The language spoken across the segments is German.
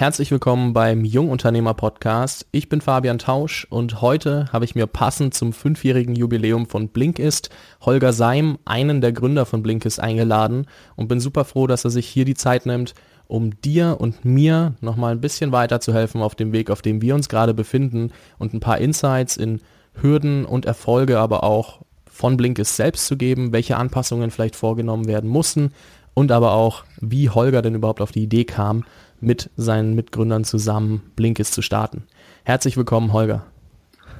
Herzlich willkommen beim Jungunternehmer Podcast. Ich bin Fabian Tausch und heute habe ich mir passend zum fünfjährigen Jubiläum von Blinkist Holger Seim, einen der Gründer von Blinkist, eingeladen und bin super froh, dass er sich hier die Zeit nimmt, um dir und mir nochmal ein bisschen weiterzuhelfen auf dem Weg, auf dem wir uns gerade befinden und ein paar Insights in Hürden und Erfolge, aber auch von Blinkist selbst zu geben, welche Anpassungen vielleicht vorgenommen werden mussten und aber auch, wie Holger denn überhaupt auf die Idee kam, mit seinen Mitgründern zusammen Blinkist zu starten. Herzlich willkommen, Holger.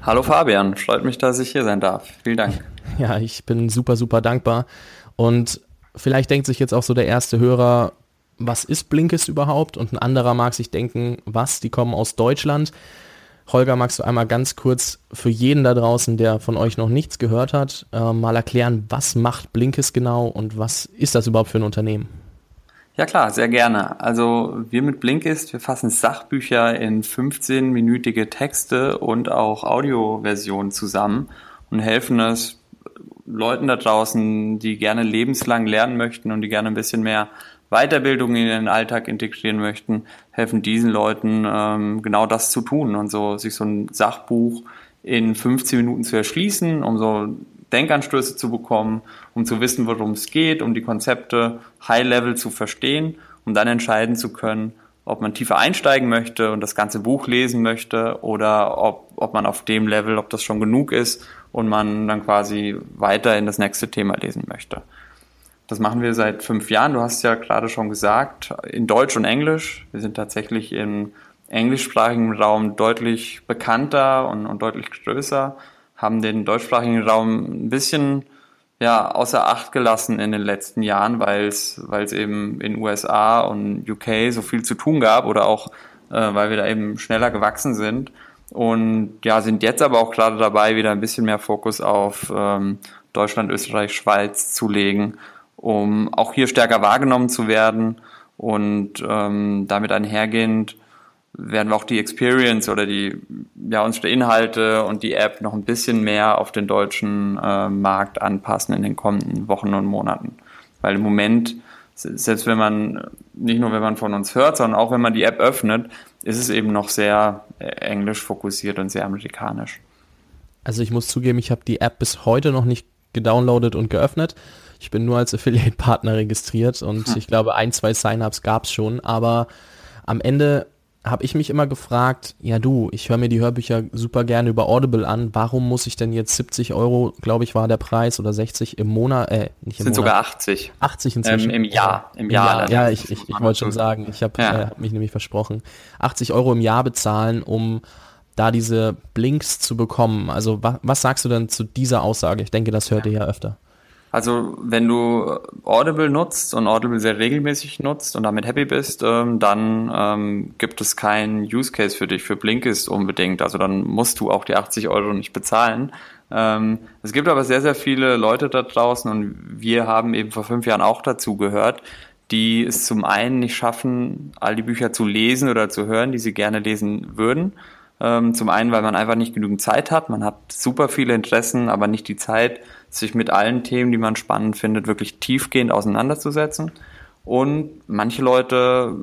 Hallo Fabian, freut mich, dass ich hier sein darf. Vielen Dank. Ja, ich bin super, super dankbar. Und vielleicht denkt sich jetzt auch so der erste Hörer, was ist Blinkist überhaupt? Und ein anderer mag sich denken, was, die kommen aus Deutschland. Holger, magst du einmal ganz kurz für jeden da draußen, der von euch noch nichts gehört hat, äh, mal erklären, was macht Blinkist genau und was ist das überhaupt für ein Unternehmen? Ja klar, sehr gerne. Also wir mit Blinkist, wir fassen Sachbücher in 15-minütige Texte und auch Audioversionen zusammen und helfen es Leuten da draußen, die gerne lebenslang lernen möchten und die gerne ein bisschen mehr Weiterbildung in den Alltag integrieren möchten, helfen diesen Leuten ähm, genau das zu tun und so sich so ein Sachbuch in 15 Minuten zu erschließen, um so Denkanstöße zu bekommen, um zu wissen, worum es geht, um die Konzepte High-Level zu verstehen, um dann entscheiden zu können, ob man tiefer einsteigen möchte und das ganze Buch lesen möchte oder ob, ob man auf dem Level, ob das schon genug ist und man dann quasi weiter in das nächste Thema lesen möchte. Das machen wir seit fünf Jahren. Du hast ja gerade schon gesagt, in Deutsch und Englisch. Wir sind tatsächlich im englischsprachigen Raum deutlich bekannter und, und deutlich größer haben den deutschsprachigen Raum ein bisschen ja, außer Acht gelassen in den letzten Jahren, weil es eben in USA und UK so viel zu tun gab oder auch äh, weil wir da eben schneller gewachsen sind. Und ja sind jetzt aber auch gerade dabei wieder ein bisschen mehr Fokus auf ähm, Deutschland, Österreich, Schweiz zu legen, um auch hier stärker wahrgenommen zu werden und ähm, damit einhergehend werden wir auch die Experience oder die, ja, unsere Inhalte und die App noch ein bisschen mehr auf den deutschen äh, Markt anpassen in den kommenden Wochen und Monaten. Weil im Moment, selbst wenn man, nicht nur wenn man von uns hört, sondern auch wenn man die App öffnet, ist es eben noch sehr äh, englisch fokussiert und sehr amerikanisch. Also ich muss zugeben, ich habe die App bis heute noch nicht gedownloadet und geöffnet. Ich bin nur als Affiliate-Partner registriert und hm. ich glaube, ein, zwei Sign-ups gab es schon, aber am Ende habe ich mich immer gefragt, ja du, ich höre mir die Hörbücher super gerne über Audible an, warum muss ich denn jetzt 70 Euro, glaube ich, war der Preis oder 60 im Monat, äh, nicht im sind Monat. sogar 80. 80 inzwischen. Ähm, Im Jahr, im Jahr. Jahr. Ja, ich, ich, ich wollte schon sagen, ich habe ja. äh, hab mich nämlich versprochen. 80 Euro im Jahr bezahlen, um da diese Blinks zu bekommen. Also wa was sagst du denn zu dieser Aussage? Ich denke, das hört ja. ihr ja öfter. Also wenn du Audible nutzt und Audible sehr regelmäßig nutzt und damit happy bist, ähm, dann ähm, gibt es keinen Use Case für dich, für Blinkist unbedingt. Also dann musst du auch die 80 Euro nicht bezahlen. Ähm, es gibt aber sehr, sehr viele Leute da draußen und wir haben eben vor fünf Jahren auch dazu gehört, die es zum einen nicht schaffen, all die Bücher zu lesen oder zu hören, die sie gerne lesen würden. Ähm, zum einen, weil man einfach nicht genügend Zeit hat. Man hat super viele Interessen, aber nicht die Zeit, sich mit allen Themen, die man spannend findet, wirklich tiefgehend auseinanderzusetzen. Und manche Leute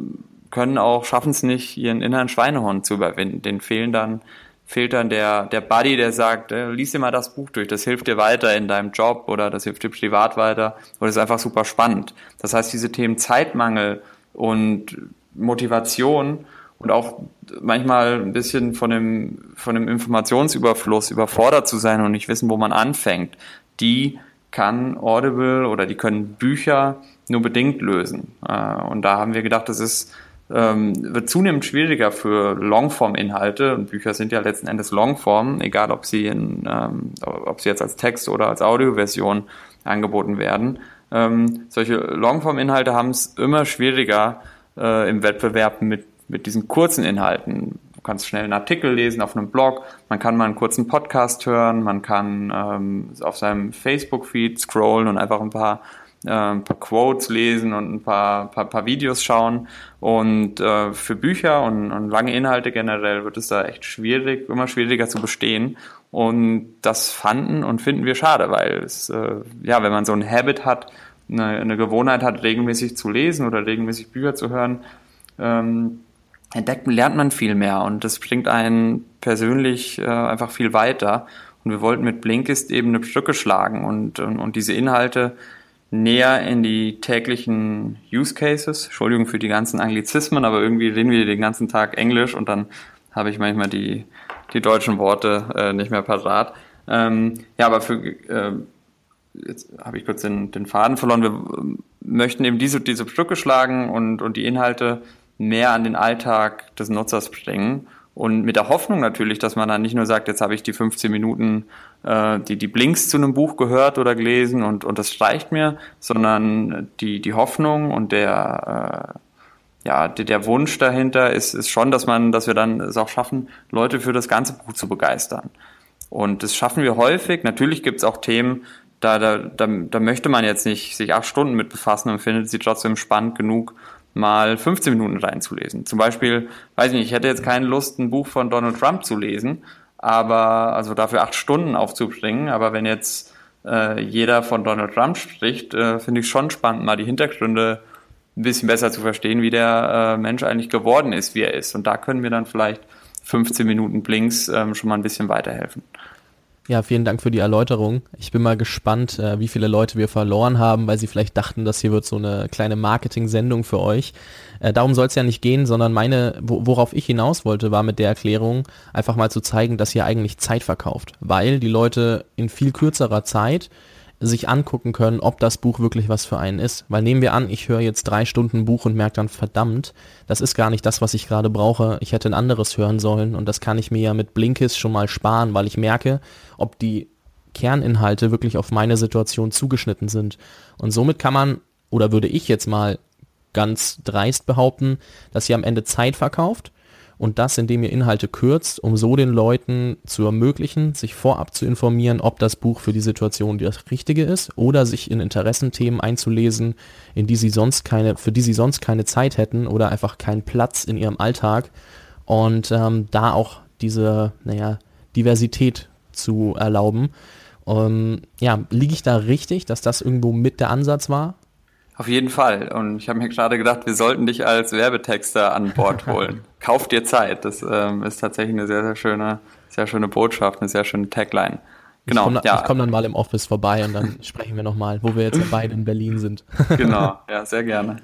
können auch, schaffen es nicht, ihren inneren Schweinehund zu überwinden. Den fehlen dann, fehlt dann der, der Buddy, der sagt, äh, lies dir mal das Buch durch, das hilft dir weiter in deinem Job oder das hilft dir privat weiter oder ist einfach super spannend. Das heißt, diese Themen Zeitmangel und Motivation und auch manchmal ein bisschen von dem, von dem Informationsüberfluss überfordert zu sein und nicht wissen, wo man anfängt die kann Audible oder die können Bücher nur bedingt lösen. Äh, und da haben wir gedacht, das ist ähm, wird zunehmend schwieriger für Longform-Inhalte und Bücher sind ja letzten Endes Longform, egal ob sie in, ähm, ob sie jetzt als Text oder als Audioversion angeboten werden. Ähm, solche Longform-Inhalte haben es immer schwieriger äh, im Wettbewerb mit mit diesen kurzen Inhalten kannst schnell einen Artikel lesen auf einem Blog, man kann mal einen kurzen Podcast hören, man kann ähm, auf seinem Facebook-Feed scrollen und einfach ein paar, äh, ein paar Quotes lesen und ein paar, paar, paar Videos schauen. Und äh, für Bücher und, und lange Inhalte generell wird es da echt schwierig, immer schwieriger zu bestehen. Und das fanden und finden wir schade, weil es, äh, ja, wenn man so ein Habit hat, eine, eine Gewohnheit hat, regelmäßig zu lesen oder regelmäßig Bücher zu hören, ähm, entdeckt, lernt man viel mehr und das bringt einen persönlich äh, einfach viel weiter. Und wir wollten mit Blinkist eben eine Brücke schlagen und, und, und diese Inhalte näher in die täglichen Use Cases. Entschuldigung für die ganzen Anglizismen, aber irgendwie reden wir den ganzen Tag Englisch und dann habe ich manchmal die, die deutschen Worte äh, nicht mehr parat. Ähm, ja, aber für äh, jetzt habe ich kurz den, den Faden verloren. Wir möchten eben diese, diese Brücke schlagen und, und die Inhalte mehr an den Alltag des Nutzers bringen. Und mit der Hoffnung natürlich, dass man dann nicht nur sagt, jetzt habe ich die 15 Minuten, äh, die, die Blinks zu einem Buch gehört oder gelesen und, und das reicht mir, sondern die, die Hoffnung und der, äh, ja, der, der Wunsch dahinter ist, ist schon, dass man, dass wir dann es auch schaffen, Leute für das ganze Buch zu begeistern. Und das schaffen wir häufig. Natürlich gibt es auch Themen, da, da, da, da möchte man jetzt nicht sich acht Stunden mit befassen und findet sie trotzdem spannend genug, mal 15 Minuten reinzulesen. Zum Beispiel, weiß ich nicht, ich hätte jetzt keine Lust, ein Buch von Donald Trump zu lesen, aber also dafür acht Stunden aufzubringen. Aber wenn jetzt äh, jeder von Donald Trump spricht, äh, finde ich schon spannend, mal die Hintergründe ein bisschen besser zu verstehen, wie der äh, Mensch eigentlich geworden ist, wie er ist. Und da können wir dann vielleicht 15 Minuten Blinks ähm, schon mal ein bisschen weiterhelfen. Ja, vielen Dank für die Erläuterung. Ich bin mal gespannt, äh, wie viele Leute wir verloren haben, weil sie vielleicht dachten, das hier wird so eine kleine Marketing-Sendung für euch. Äh, darum soll es ja nicht gehen, sondern meine, worauf ich hinaus wollte, war mit der Erklärung einfach mal zu zeigen, dass ihr eigentlich Zeit verkauft, weil die Leute in viel kürzerer Zeit sich angucken können, ob das Buch wirklich was für einen ist. Weil nehmen wir an, ich höre jetzt drei Stunden Buch und merke dann, verdammt, das ist gar nicht das, was ich gerade brauche. Ich hätte ein anderes hören sollen und das kann ich mir ja mit Blinkist schon mal sparen, weil ich merke, ob die Kerninhalte wirklich auf meine Situation zugeschnitten sind. Und somit kann man, oder würde ich jetzt mal ganz dreist behaupten, dass ihr am Ende Zeit verkauft und das, indem ihr Inhalte kürzt, um so den Leuten zu ermöglichen, sich vorab zu informieren, ob das Buch für die Situation das Richtige ist oder sich in Interessenthemen einzulesen, in die sie sonst keine, für die sie sonst keine Zeit hätten oder einfach keinen Platz in ihrem Alltag und ähm, da auch diese, naja, Diversität zu erlauben. Um, ja, liege ich da richtig, dass das irgendwo mit der Ansatz war? Auf jeden Fall. Und ich habe mir gerade gedacht, wir sollten dich als Werbetexter an Bord holen. Kauf dir Zeit. Das ähm, ist tatsächlich eine sehr, sehr schöne, sehr schöne Botschaft, eine sehr schöne Tagline. Genau. Ich komme ja. komm dann mal im Office vorbei und dann sprechen wir nochmal, wo wir jetzt beide in Berlin sind. genau, ja, sehr gerne.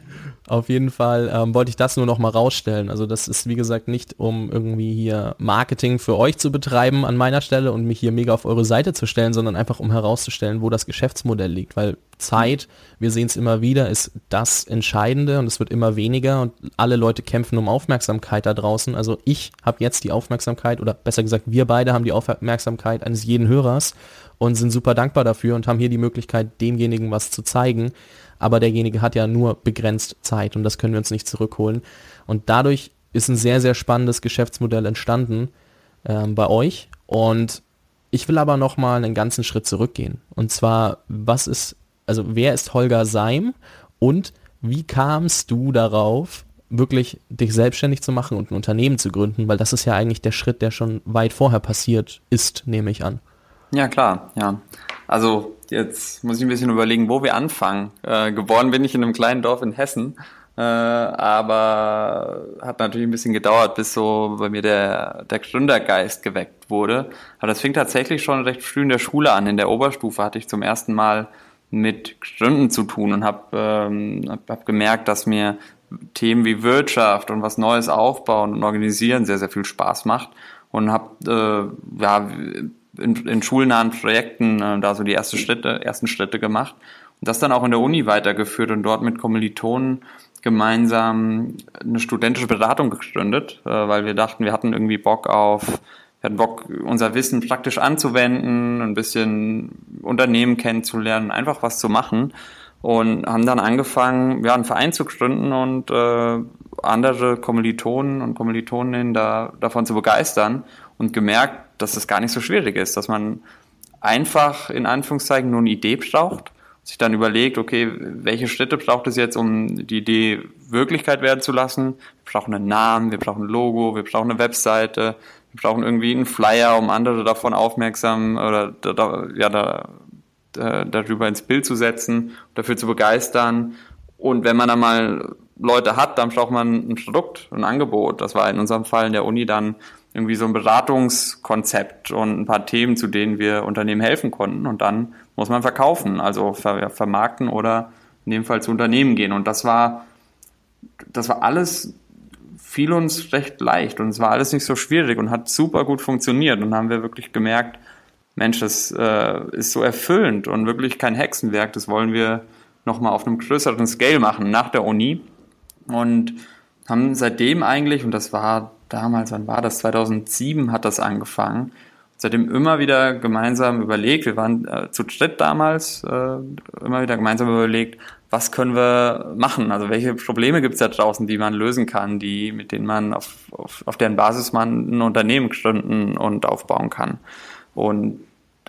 Auf jeden Fall ähm, wollte ich das nur noch mal rausstellen. Also das ist wie gesagt nicht, um irgendwie hier Marketing für euch zu betreiben an meiner Stelle und mich hier mega auf eure Seite zu stellen, sondern einfach um herauszustellen, wo das Geschäftsmodell liegt. Weil Zeit, wir sehen es immer wieder, ist das Entscheidende und es wird immer weniger und alle Leute kämpfen um Aufmerksamkeit da draußen. Also ich habe jetzt die Aufmerksamkeit oder besser gesagt, wir beide haben die Aufmerksamkeit eines jeden Hörers und sind super dankbar dafür und haben hier die Möglichkeit, demjenigen was zu zeigen aber derjenige hat ja nur begrenzt Zeit und das können wir uns nicht zurückholen. Und dadurch ist ein sehr, sehr spannendes Geschäftsmodell entstanden ähm, bei euch. Und ich will aber nochmal einen ganzen Schritt zurückgehen. Und zwar, was ist, also wer ist Holger Seim und wie kamst du darauf, wirklich dich selbstständig zu machen und ein Unternehmen zu gründen? Weil das ist ja eigentlich der Schritt, der schon weit vorher passiert ist, nehme ich an. Ja, klar, ja. Also jetzt muss ich ein bisschen überlegen, wo wir anfangen. Äh, geboren bin ich in einem kleinen Dorf in Hessen, äh, aber hat natürlich ein bisschen gedauert, bis so bei mir der, der Gründergeist geweckt wurde. Aber das fing tatsächlich schon recht früh in der Schule an. In der Oberstufe hatte ich zum ersten Mal mit Gründen zu tun und habe ähm, hab, hab gemerkt, dass mir Themen wie Wirtschaft und was Neues aufbauen und organisieren sehr, sehr viel Spaß macht und habe äh, ja, in, in schulnahen Projekten äh, da so die erste Schritte, ersten Schritte gemacht und das dann auch in der Uni weitergeführt und dort mit Kommilitonen gemeinsam eine studentische Beratung gegründet, äh, weil wir dachten, wir hatten irgendwie Bock auf, wir hatten Bock, unser Wissen praktisch anzuwenden, ein bisschen Unternehmen kennenzulernen, einfach was zu machen und haben dann angefangen, ja, einen Verein zu gründen und äh, andere Kommilitonen und Kommilitoninnen da, davon zu begeistern und gemerkt, dass das gar nicht so schwierig ist, dass man einfach in Anführungszeichen nur eine Idee braucht, sich dann überlegt, okay, welche Schritte braucht es jetzt, um die Idee Wirklichkeit werden zu lassen? Wir brauchen einen Namen, wir brauchen ein Logo, wir brauchen eine Webseite, brauchen irgendwie einen Flyer, um andere davon aufmerksam oder da, ja, da, da, darüber ins Bild zu setzen, dafür zu begeistern. Und wenn man dann mal Leute hat, dann braucht man ein Produkt, ein Angebot. Das war in unserem Fall in der Uni dann irgendwie so ein Beratungskonzept und ein paar Themen, zu denen wir Unternehmen helfen konnten. Und dann muss man verkaufen, also ver vermarkten oder in dem Fall zu Unternehmen gehen. Und das war, das war alles, fiel uns recht leicht und es war alles nicht so schwierig und hat super gut funktioniert. Und haben wir wirklich gemerkt, Mensch, das äh, ist so erfüllend und wirklich kein Hexenwerk. Das wollen wir nochmal auf einem größeren Scale machen nach der Uni. Und haben seitdem eigentlich, und das war damals, wann war das? 2007 hat das angefangen. Seitdem immer wieder gemeinsam überlegt, wir waren äh, zu dritt damals, äh, immer wieder gemeinsam überlegt, was können wir machen? Also welche Probleme gibt es da draußen, die man lösen kann, die, mit denen man auf, auf, auf deren Basis man ein Unternehmen gründen und aufbauen kann. Und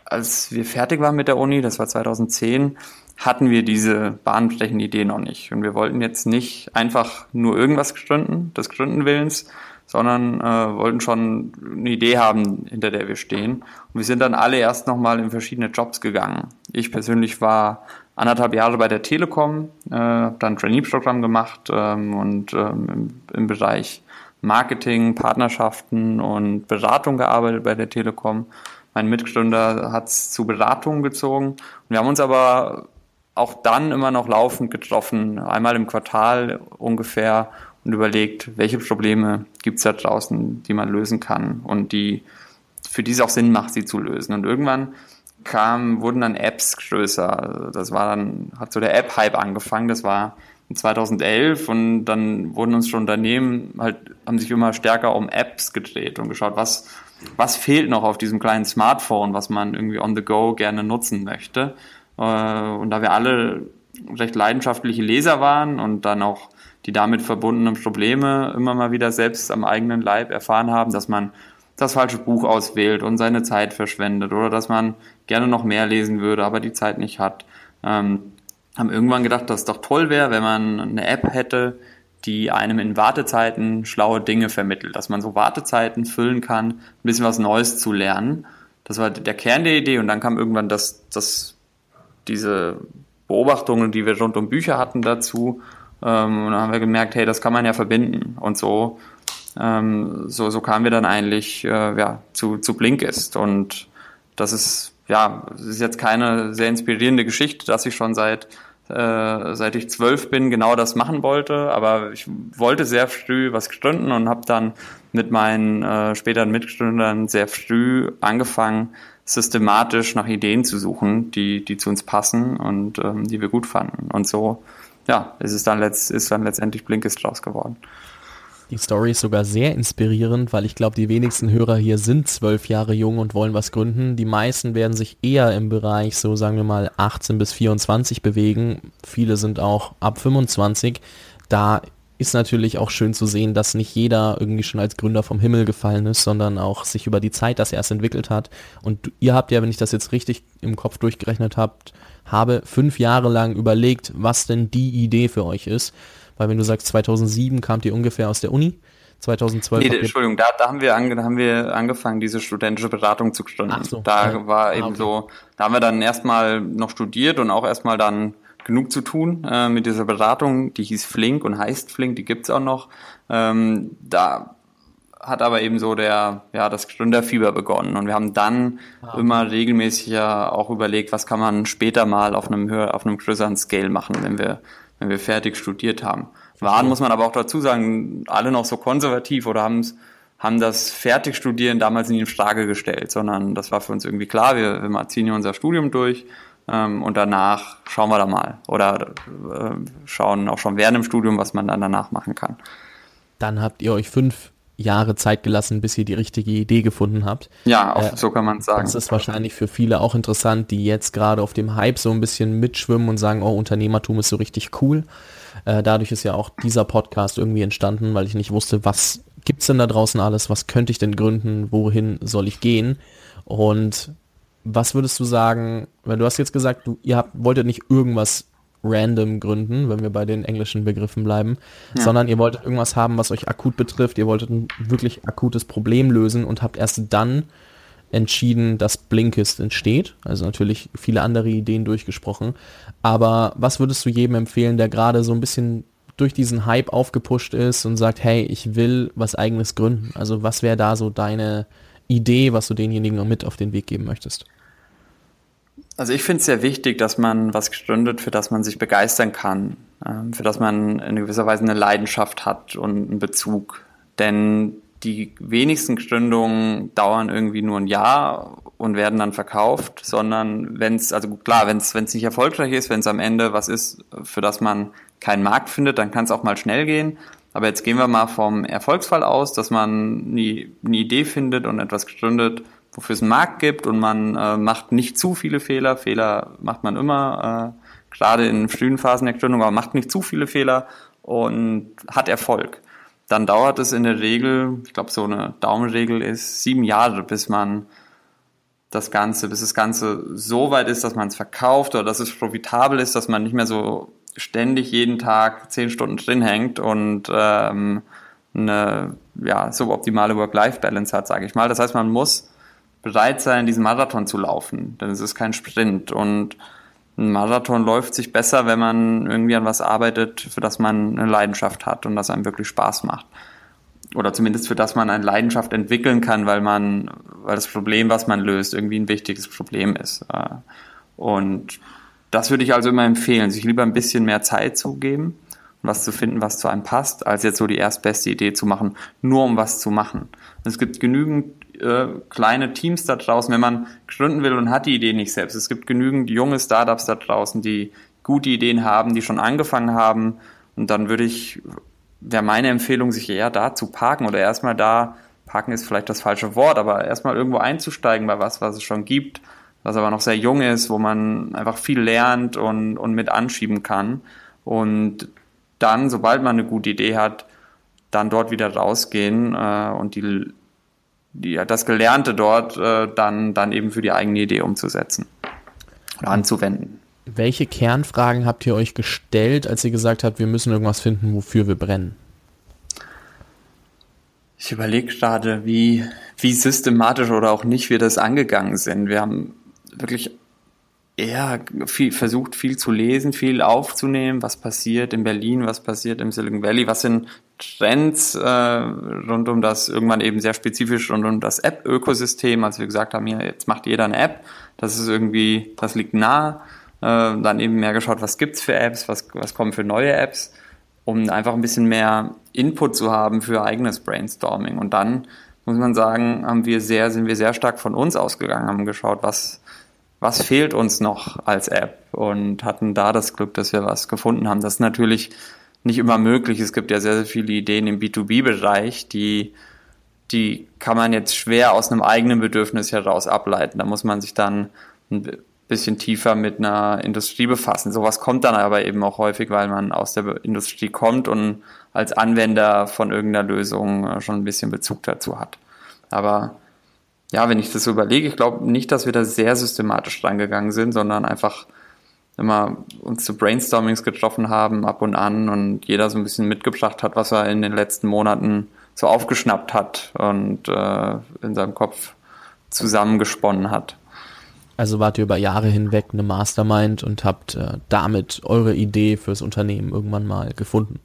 als wir fertig waren mit der Uni, das war 2010, hatten wir diese bahnbrechende Idee noch nicht. Und wir wollten jetzt nicht einfach nur irgendwas gründen, des Gründenwillens, sondern äh, wollten schon eine Idee haben, hinter der wir stehen. Und wir sind dann alle erst nochmal in verschiedene Jobs gegangen. Ich persönlich war anderthalb Jahre bei der Telekom, äh, habe dann ein Trainee-Programm gemacht ähm, und ähm, im, im Bereich Marketing, Partnerschaften und Beratung gearbeitet bei der Telekom. Mein Mitgründer hat es zu Beratungen gezogen. Und wir haben uns aber auch dann immer noch laufend getroffen, einmal im Quartal ungefähr und überlegt, welche Probleme gibt es da draußen, die man lösen kann und die für die es auch Sinn macht, sie zu lösen. Und irgendwann kam, wurden dann Apps größer. Das war dann, hat so der App-Hype angefangen. Das war 2011 und dann wurden uns schon Unternehmen halt, haben sich immer stärker um Apps gedreht und geschaut, was, was fehlt noch auf diesem kleinen Smartphone, was man irgendwie on the go gerne nutzen möchte. Äh, und da wir alle recht leidenschaftliche Leser waren und dann auch die damit verbundenen Probleme immer mal wieder selbst am eigenen Leib erfahren haben, dass man das falsche Buch auswählt und seine Zeit verschwendet oder dass man gerne noch mehr lesen würde, aber die Zeit nicht hat. Ähm, haben irgendwann gedacht, dass es doch toll wäre, wenn man eine App hätte, die einem in Wartezeiten schlaue Dinge vermittelt, dass man so Wartezeiten füllen kann, ein bisschen was Neues zu lernen. Das war der Kern der Idee und dann kam irgendwann das, das, diese Beobachtungen, die wir rund um Bücher hatten dazu ähm, und dann haben wir gemerkt, hey, das kann man ja verbinden. Und so, ähm, so, so kamen wir dann eigentlich äh, ja, zu, zu Blinkist. Und das ist, ja, das ist jetzt keine sehr inspirierende Geschichte, dass ich schon seit äh, seit ich zwölf bin genau das machen wollte, aber ich wollte sehr früh was gründen und habe dann mit meinen äh, späteren Mitgründern sehr früh angefangen, systematisch nach Ideen zu suchen, die, die zu uns passen und ähm, die wir gut fanden. Und so ja, es ist dann, letzt, ist dann letztendlich Blinkist draus geworden. Die Story ist sogar sehr inspirierend, weil ich glaube, die wenigsten Hörer hier sind zwölf Jahre jung und wollen was gründen. Die meisten werden sich eher im Bereich, so sagen wir mal, 18 bis 24 bewegen. Viele sind auch ab 25. Da ist natürlich auch schön zu sehen, dass nicht jeder irgendwie schon als Gründer vom Himmel gefallen ist, sondern auch sich über die Zeit das erst entwickelt hat. Und ihr habt ja, wenn ich das jetzt richtig im Kopf durchgerechnet habt, habe fünf Jahre lang überlegt, was denn die Idee für euch ist. Weil wenn du sagst, 2007 kamt ihr ungefähr aus der Uni, 2012. Nee, Entschuldigung, da, da, haben wir ange, haben wir angefangen, diese studentische Beratung zu gründen. So, da ja. war ah, eben okay. so, da haben wir dann erstmal noch studiert und auch erstmal dann genug zu tun äh, mit dieser Beratung, die hieß Flink und heißt Flink, die gibt's auch noch. Ähm, da hat aber eben so der, ja, das Gründerfieber begonnen. Und wir haben dann ah. immer regelmäßiger auch überlegt, was kann man später mal auf einem höher, auf einem größeren Scale machen, wenn wir, wenn wir fertig studiert haben. Waren, muss man aber auch dazu sagen, alle noch so konservativ oder haben's, haben das Fertigstudieren damals nicht in Frage gestellt, sondern das war für uns irgendwie klar, wir, wir ziehen hier unser Studium durch ähm, und danach schauen wir da mal oder äh, schauen auch schon während dem Studium, was man dann danach machen kann. Dann habt ihr euch fünf Jahre Zeit gelassen, bis ihr die richtige Idee gefunden habt. Ja, auch, äh, so kann man sagen. Das ist wahrscheinlich für viele auch interessant, die jetzt gerade auf dem Hype so ein bisschen mitschwimmen und sagen, oh, Unternehmertum ist so richtig cool. Äh, dadurch ist ja auch dieser Podcast irgendwie entstanden, weil ich nicht wusste, was gibt's denn da draußen alles, was könnte ich denn gründen, wohin soll ich gehen? Und was würdest du sagen, weil du hast jetzt gesagt, du, ihr habt, wolltet nicht irgendwas random gründen, wenn wir bei den englischen Begriffen bleiben, ja. sondern ihr wolltet irgendwas haben, was euch akut betrifft, ihr wolltet ein wirklich akutes Problem lösen und habt erst dann entschieden, dass Blinkist entsteht. Also natürlich viele andere Ideen durchgesprochen. Aber was würdest du jedem empfehlen, der gerade so ein bisschen durch diesen Hype aufgepusht ist und sagt, hey, ich will was eigenes gründen? Also was wäre da so deine Idee, was du denjenigen mit auf den Weg geben möchtest? Also ich finde es sehr wichtig, dass man was gründet, für das man sich begeistern kann, ähm, für das man in gewisser Weise eine Leidenschaft hat und einen Bezug. Denn die wenigsten Gründungen dauern irgendwie nur ein Jahr und werden dann verkauft, sondern wenn es, also klar, wenn es nicht erfolgreich ist, wenn es am Ende was ist, für das man keinen Markt findet, dann kann es auch mal schnell gehen. Aber jetzt gehen wir mal vom Erfolgsfall aus, dass man eine, Idee findet und etwas gründet, wofür es einen Markt gibt und man äh, macht nicht zu viele Fehler. Fehler macht man immer, äh, gerade in frühen Phasen der Gründung, aber macht nicht zu viele Fehler und hat Erfolg dann dauert es in der Regel, ich glaube so eine Daumenregel ist sieben Jahre, bis man das Ganze, bis das Ganze so weit ist, dass man es verkauft oder dass es profitabel ist, dass man nicht mehr so ständig jeden Tag zehn Stunden drin hängt und ähm, eine ja, suboptimale Work-Life-Balance hat, sage ich mal. Das heißt, man muss bereit sein, diesen Marathon zu laufen, denn es ist kein Sprint und ein Marathon läuft sich besser, wenn man irgendwie an was arbeitet, für das man eine Leidenschaft hat und das einem wirklich Spaß macht. Oder zumindest für das man eine Leidenschaft entwickeln kann, weil man, weil das Problem, was man löst, irgendwie ein wichtiges Problem ist. Äh, und das würde ich also immer empfehlen, sich lieber ein bisschen mehr Zeit zu geben und was zu finden, was zu einem passt, als jetzt so die erstbeste Idee zu machen, nur um was zu machen. Es gibt genügend äh, kleine Teams da draußen, wenn man gründen will und hat die Idee nicht selbst. Es gibt genügend junge Startups da draußen, die gute Ideen haben, die schon angefangen haben. Und dann würde ich, wäre meine Empfehlung, sich eher da zu parken oder erstmal da, parken ist vielleicht das falsche Wort, aber erstmal irgendwo einzusteigen bei was, was es schon gibt, was aber noch sehr jung ist, wo man einfach viel lernt und, und mit anschieben kann. Und dann, sobald man eine gute Idee hat, dann dort wieder rausgehen äh, und die die, das Gelernte dort äh, dann, dann eben für die eigene Idee umzusetzen oder anzuwenden. Welche Kernfragen habt ihr euch gestellt, als ihr gesagt habt, wir müssen irgendwas finden, wofür wir brennen? Ich überlege gerade, wie, wie systematisch oder auch nicht wir das angegangen sind. Wir haben wirklich eher viel, versucht, viel zu lesen, viel aufzunehmen, was passiert in Berlin, was passiert im Silicon Valley, was sind Trends äh, rund um das, irgendwann eben sehr spezifisch rund um das App-Ökosystem, als wir gesagt haben, hier, jetzt macht jeder eine App, das ist irgendwie, das liegt nah, äh, dann eben mehr geschaut, was gibt's für Apps, was, was kommen für neue Apps, um einfach ein bisschen mehr Input zu haben für eigenes Brainstorming. Und dann muss man sagen, haben wir sehr, sind wir sehr stark von uns ausgegangen, haben geschaut, was, was fehlt uns noch als App und hatten da das Glück, dass wir was gefunden haben. Das ist natürlich nicht immer möglich. Es gibt ja sehr, sehr viele Ideen im B2B-Bereich, die, die kann man jetzt schwer aus einem eigenen Bedürfnis heraus ableiten. Da muss man sich dann ein bisschen tiefer mit einer Industrie befassen. Sowas kommt dann aber eben auch häufig, weil man aus der Industrie kommt und als Anwender von irgendeiner Lösung äh, schon ein bisschen Bezug dazu hat. Aber ja, wenn ich das so überlege, ich glaube nicht, dass wir da sehr systematisch reingegangen sind, sondern einfach immer uns zu Brainstormings getroffen haben, ab und an und jeder so ein bisschen mitgebracht hat, was er in den letzten Monaten so aufgeschnappt hat und äh, in seinem Kopf zusammengesponnen hat. Also wart ihr über Jahre hinweg eine Mastermind und habt äh, damit eure Idee fürs Unternehmen irgendwann mal gefunden.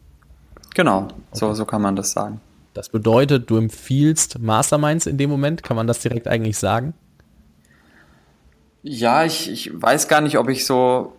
Genau, okay. so, so kann man das sagen. Das bedeutet, du empfiehlst Masterminds in dem Moment, kann man das direkt eigentlich sagen? Ja, ich, ich weiß gar nicht, ob ich so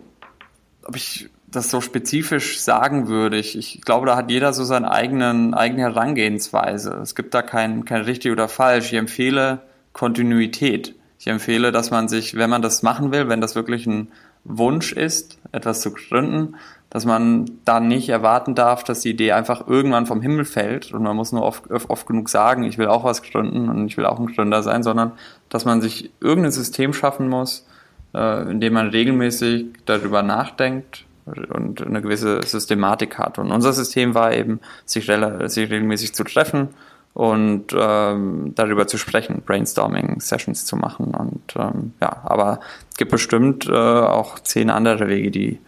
ob ich das so spezifisch sagen würde. Ich, ich glaube, da hat jeder so seine eigenen, eigene Herangehensweise. Es gibt da kein, kein richtig oder falsch. Ich empfehle Kontinuität. Ich empfehle, dass man sich, wenn man das machen will, wenn das wirklich ein Wunsch ist, etwas zu gründen, dass man dann nicht erwarten darf, dass die Idee einfach irgendwann vom Himmel fällt und man muss nur oft, oft genug sagen, ich will auch was gründen und ich will auch ein Gründer sein, sondern dass man sich irgendein System schaffen muss, äh, indem man regelmäßig darüber nachdenkt und eine gewisse Systematik hat. Und unser System war eben, sich, sich regelmäßig zu treffen und ähm, darüber zu sprechen, Brainstorming-Sessions zu machen. Und ähm, ja, aber es gibt bestimmt äh, auch zehn andere Wege, die,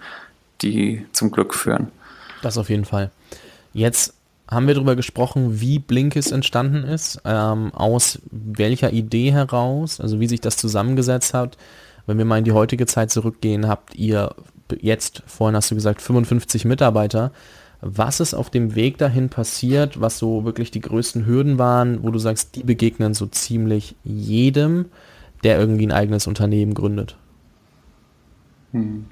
die zum Glück führen. Das auf jeden Fall. Jetzt haben wir darüber gesprochen, wie Blinkist entstanden ist, ähm, aus welcher Idee heraus, also wie sich das zusammengesetzt hat. Wenn wir mal in die heutige Zeit zurückgehen, habt ihr jetzt, vorhin hast du gesagt, 55 Mitarbeiter. Was ist auf dem Weg dahin passiert, was so wirklich die größten Hürden waren, wo du sagst, die begegnen so ziemlich jedem, der irgendwie ein eigenes Unternehmen gründet? Hm.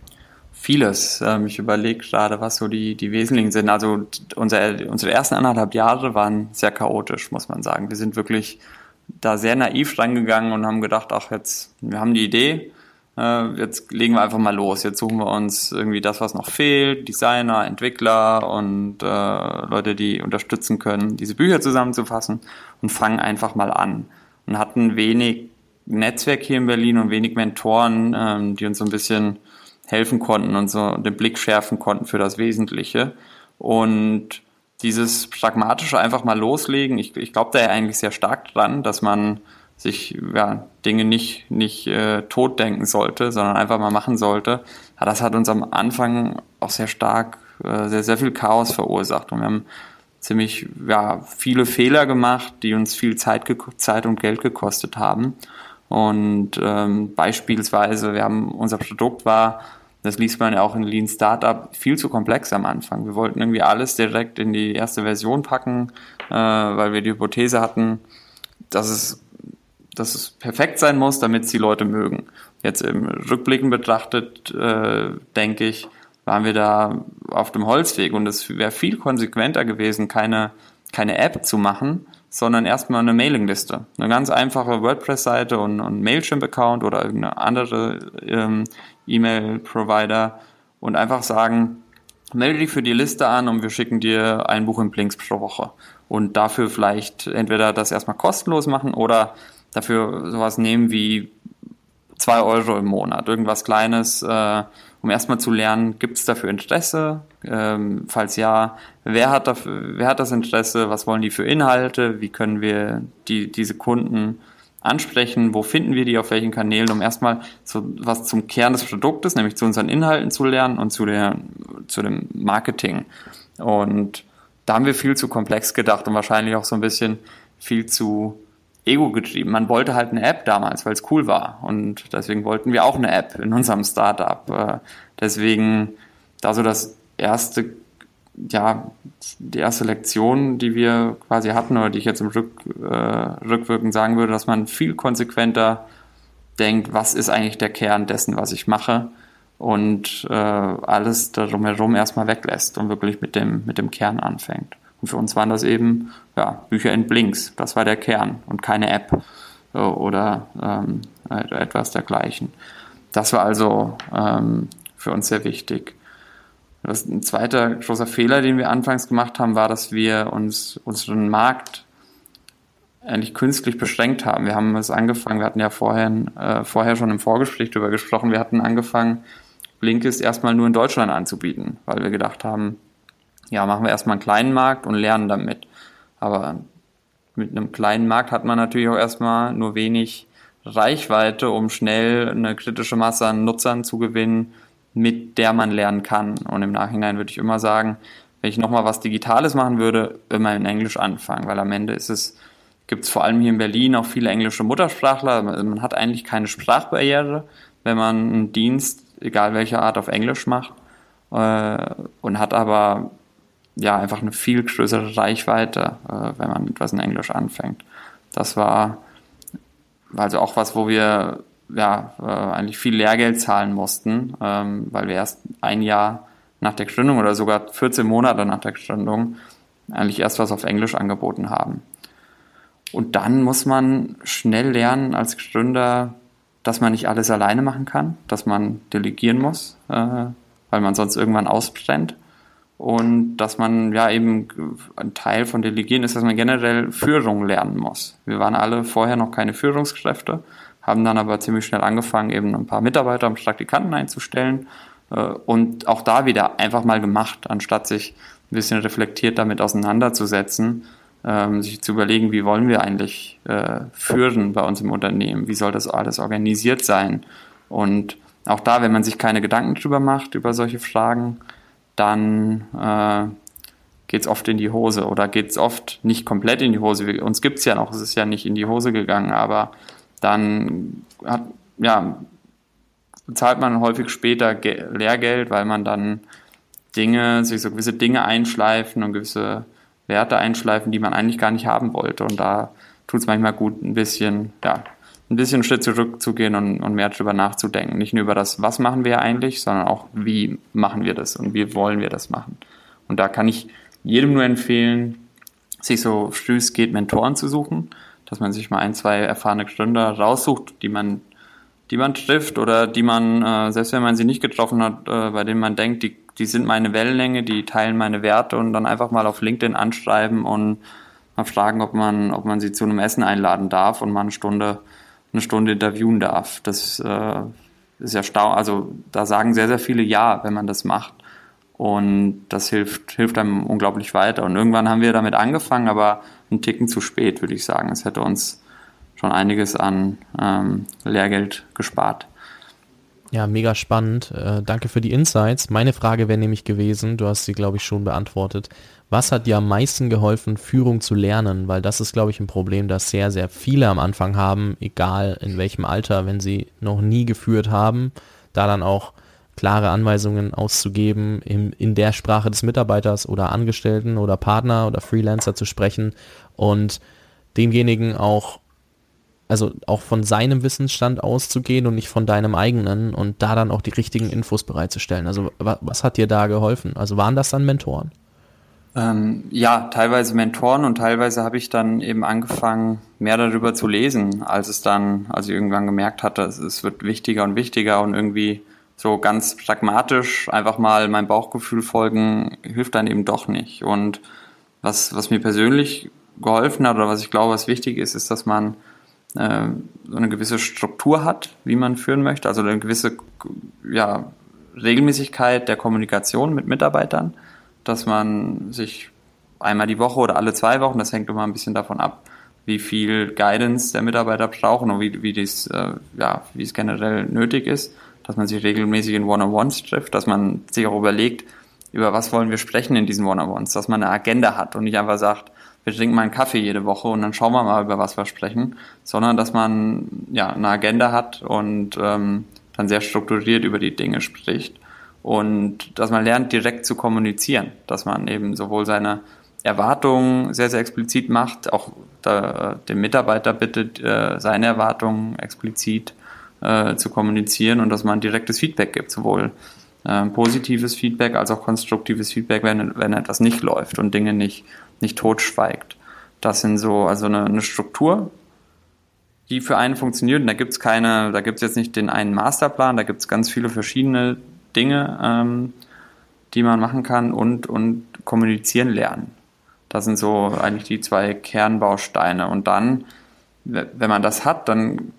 Vieles. Ähm, ich überlege gerade, was so die, die wesentlichen sind. Also unser, unsere ersten anderthalb Jahre waren sehr chaotisch, muss man sagen. Wir sind wirklich da sehr naiv reingegangen und haben gedacht, ach jetzt, wir haben die Idee, äh, jetzt legen wir einfach mal los. Jetzt suchen wir uns irgendwie das, was noch fehlt, Designer, Entwickler und äh, Leute, die unterstützen können, diese Bücher zusammenzufassen und fangen einfach mal an. Und hatten wenig Netzwerk hier in Berlin und wenig Mentoren, ähm, die uns so ein bisschen helfen konnten und so den Blick schärfen konnten für das Wesentliche. Und dieses pragmatische einfach mal loslegen, ich, ich glaube da ja eigentlich sehr stark dran, dass man sich ja, Dinge nicht, nicht äh, tot denken sollte, sondern einfach mal machen sollte. Ja, das hat uns am Anfang auch sehr stark, äh, sehr, sehr viel Chaos verursacht. Und wir haben ziemlich ja, viele Fehler gemacht, die uns viel Zeit, Zeit und Geld gekostet haben. Und ähm, beispielsweise, wir haben unser Produkt war, das liest man ja auch in Lean Startup, viel zu komplex am Anfang. Wir wollten irgendwie alles direkt in die erste Version packen, äh, weil wir die Hypothese hatten, dass es, dass es perfekt sein muss, damit es die Leute mögen. Jetzt im Rückblicken betrachtet, äh, denke ich, waren wir da auf dem Holzweg und es wäre viel konsequenter gewesen, keine, keine App zu machen, sondern erstmal eine Mailingliste. Eine ganz einfache WordPress-Seite und, ein Mailchimp-Account oder irgendeine andere ähm, E-Mail-Provider und einfach sagen, melde dich für die Liste an und wir schicken dir ein Buch in Blinks pro Woche. Und dafür vielleicht entweder das erstmal kostenlos machen oder dafür sowas nehmen wie zwei Euro im Monat, irgendwas Kleines, äh, um erstmal zu lernen, gibt es dafür Interesse? Ähm, falls ja, wer hat, dafür, wer hat das Interesse? Was wollen die für Inhalte? Wie können wir die, diese Kunden ansprechen? Wo finden wir die? Auf welchen Kanälen? Um erstmal so was zum Kern des Produktes, nämlich zu unseren Inhalten zu lernen und zu, der, zu dem Marketing. Und da haben wir viel zu komplex gedacht und wahrscheinlich auch so ein bisschen viel zu Ego getrieben. Man wollte halt eine App damals, weil es cool war. Und deswegen wollten wir auch eine App in unserem Startup. Äh, deswegen da so das erste, ja, die erste Lektion, die wir quasi hatten oder die ich jetzt im Rück, äh, Rückwirken sagen würde, dass man viel konsequenter denkt, was ist eigentlich der Kern dessen, was ich mache und äh, alles darum herum erstmal weglässt und wirklich mit dem, mit dem Kern anfängt. Und für uns waren das eben ja, Bücher in Blinks. Das war der Kern und keine App äh, oder ähm, etwas dergleichen. Das war also ähm, für uns sehr wichtig. Das, ein zweiter großer Fehler, den wir anfangs gemacht haben, war, dass wir uns unseren Markt eigentlich künstlich beschränkt haben. Wir haben es angefangen, wir hatten ja vorher, äh, vorher schon im Vorgespräch darüber gesprochen, wir hatten angefangen, Blinkist erstmal nur in Deutschland anzubieten, weil wir gedacht haben, ja, machen wir erstmal einen kleinen Markt und lernen damit. Aber mit einem kleinen Markt hat man natürlich auch erstmal nur wenig Reichweite, um schnell eine kritische Masse an Nutzern zu gewinnen, mit der man lernen kann. Und im Nachhinein würde ich immer sagen, wenn ich nochmal was Digitales machen würde, immer in Englisch anfangen, weil am Ende ist es, gibt es vor allem hier in Berlin auch viele englische Muttersprachler. Man hat eigentlich keine Sprachbarriere, wenn man einen Dienst, egal welcher Art, auf Englisch macht. Äh, und hat aber ja einfach eine viel größere Reichweite, äh, wenn man etwas in Englisch anfängt. Das war also auch was, wo wir ja äh, eigentlich viel Lehrgeld zahlen mussten, ähm, weil wir erst ein Jahr nach der Gründung oder sogar 14 Monate nach der Gründung eigentlich erst was auf Englisch angeboten haben. Und dann muss man schnell lernen als Gründer, dass man nicht alles alleine machen kann, dass man delegieren muss, äh, weil man sonst irgendwann ausbrennt und dass man ja eben ein Teil von Delegieren ist, dass man generell Führung lernen muss. Wir waren alle vorher noch keine Führungskräfte, haben dann aber ziemlich schnell angefangen, eben ein paar Mitarbeiter und Praktikanten einzustellen äh, und auch da wieder einfach mal gemacht, anstatt sich ein bisschen reflektiert damit auseinanderzusetzen, ähm, sich zu überlegen, wie wollen wir eigentlich äh, führen bei uns im Unternehmen, wie soll das alles organisiert sein und auch da, wenn man sich keine Gedanken drüber macht, über solche Fragen, dann äh, geht es oft in die Hose oder geht es oft nicht komplett in die Hose. Uns gibt es ja noch, es ist ja nicht in die Hose gegangen, aber dann hat, ja, bezahlt man häufig später Ge Lehrgeld, weil man dann Dinge, sich so gewisse Dinge einschleifen und gewisse Werte einschleifen, die man eigentlich gar nicht haben wollte. Und da tut es manchmal gut, ein bisschen, ja, ein bisschen einen Schritt zurückzugehen und, und mehr darüber nachzudenken. Nicht nur über das, was machen wir eigentlich, sondern auch, wie machen wir das und wie wollen wir das machen. Und da kann ich jedem nur empfehlen, sich so früh es geht Mentoren zu suchen, dass man sich mal ein, zwei erfahrene Gründer raussucht, die man, die man trifft oder die man, äh, selbst wenn man sie nicht getroffen hat, äh, bei denen man denkt, die, die sind meine Wellenlänge, die teilen meine Werte und dann einfach mal auf LinkedIn anschreiben und mal fragen, ob man, ob man sie zu einem Essen einladen darf und mal eine Stunde eine Stunde interviewen darf. Das äh, ist ja stau, also da sagen sehr, sehr viele Ja, wenn man das macht. Und das hilft, hilft einem unglaublich weiter. Und irgendwann haben wir damit angefangen, aber einen Ticken zu spät, würde ich sagen. Es hätte uns schon einiges an ähm, Lehrgeld gespart. Ja, mega spannend. Äh, danke für die Insights. Meine Frage wäre nämlich gewesen, du hast sie, glaube ich, schon beantwortet. Was hat dir am meisten geholfen, Führung zu lernen? Weil das ist, glaube ich, ein Problem, das sehr, sehr viele am Anfang haben, egal in welchem Alter, wenn sie noch nie geführt haben, da dann auch klare Anweisungen auszugeben, in, in der Sprache des Mitarbeiters oder Angestellten oder Partner oder Freelancer zu sprechen und demjenigen auch, also auch von seinem Wissensstand auszugehen und nicht von deinem eigenen und da dann auch die richtigen Infos bereitzustellen. Also was, was hat dir da geholfen? Also waren das dann Mentoren? Ähm, ja, teilweise Mentoren und teilweise habe ich dann eben angefangen, mehr darüber zu lesen, als es dann, als ich irgendwann gemerkt hatte, es wird wichtiger und wichtiger und irgendwie so ganz pragmatisch einfach mal meinem Bauchgefühl folgen, hilft dann eben doch nicht. Und was, was mir persönlich geholfen hat oder was ich glaube, was wichtig ist, ist, dass man äh, so eine gewisse Struktur hat, wie man führen möchte, also eine gewisse ja, Regelmäßigkeit der Kommunikation mit Mitarbeitern dass man sich einmal die Woche oder alle zwei Wochen, das hängt immer ein bisschen davon ab, wie viel Guidance der Mitarbeiter brauchen und wie, wie, dies, äh, ja, wie es generell nötig ist, dass man sich regelmäßig in One-on-Ones trifft, dass man sich auch überlegt, über was wollen wir sprechen in diesen One-on-Ones, dass man eine Agenda hat und nicht einfach sagt, wir trinken mal einen Kaffee jede Woche und dann schauen wir mal, über was wir sprechen, sondern dass man ja eine Agenda hat und ähm, dann sehr strukturiert über die Dinge spricht und dass man lernt, direkt zu kommunizieren, dass man eben sowohl seine Erwartungen sehr, sehr explizit macht, auch da, den Mitarbeiter bittet, äh, seine Erwartungen explizit äh, zu kommunizieren und dass man direktes Feedback gibt, sowohl äh, positives Feedback als auch konstruktives Feedback, wenn, wenn etwas nicht läuft und Dinge nicht, nicht totschweigt. Das sind so, also eine, eine Struktur, die für einen funktioniert. Und da gibt's keine, da gibt's jetzt nicht den einen Masterplan, da gibt's ganz viele verschiedene Dinge, ähm, die man machen kann und, und kommunizieren lernen. Das sind so eigentlich die zwei Kernbausteine. Und dann, wenn man das hat, dann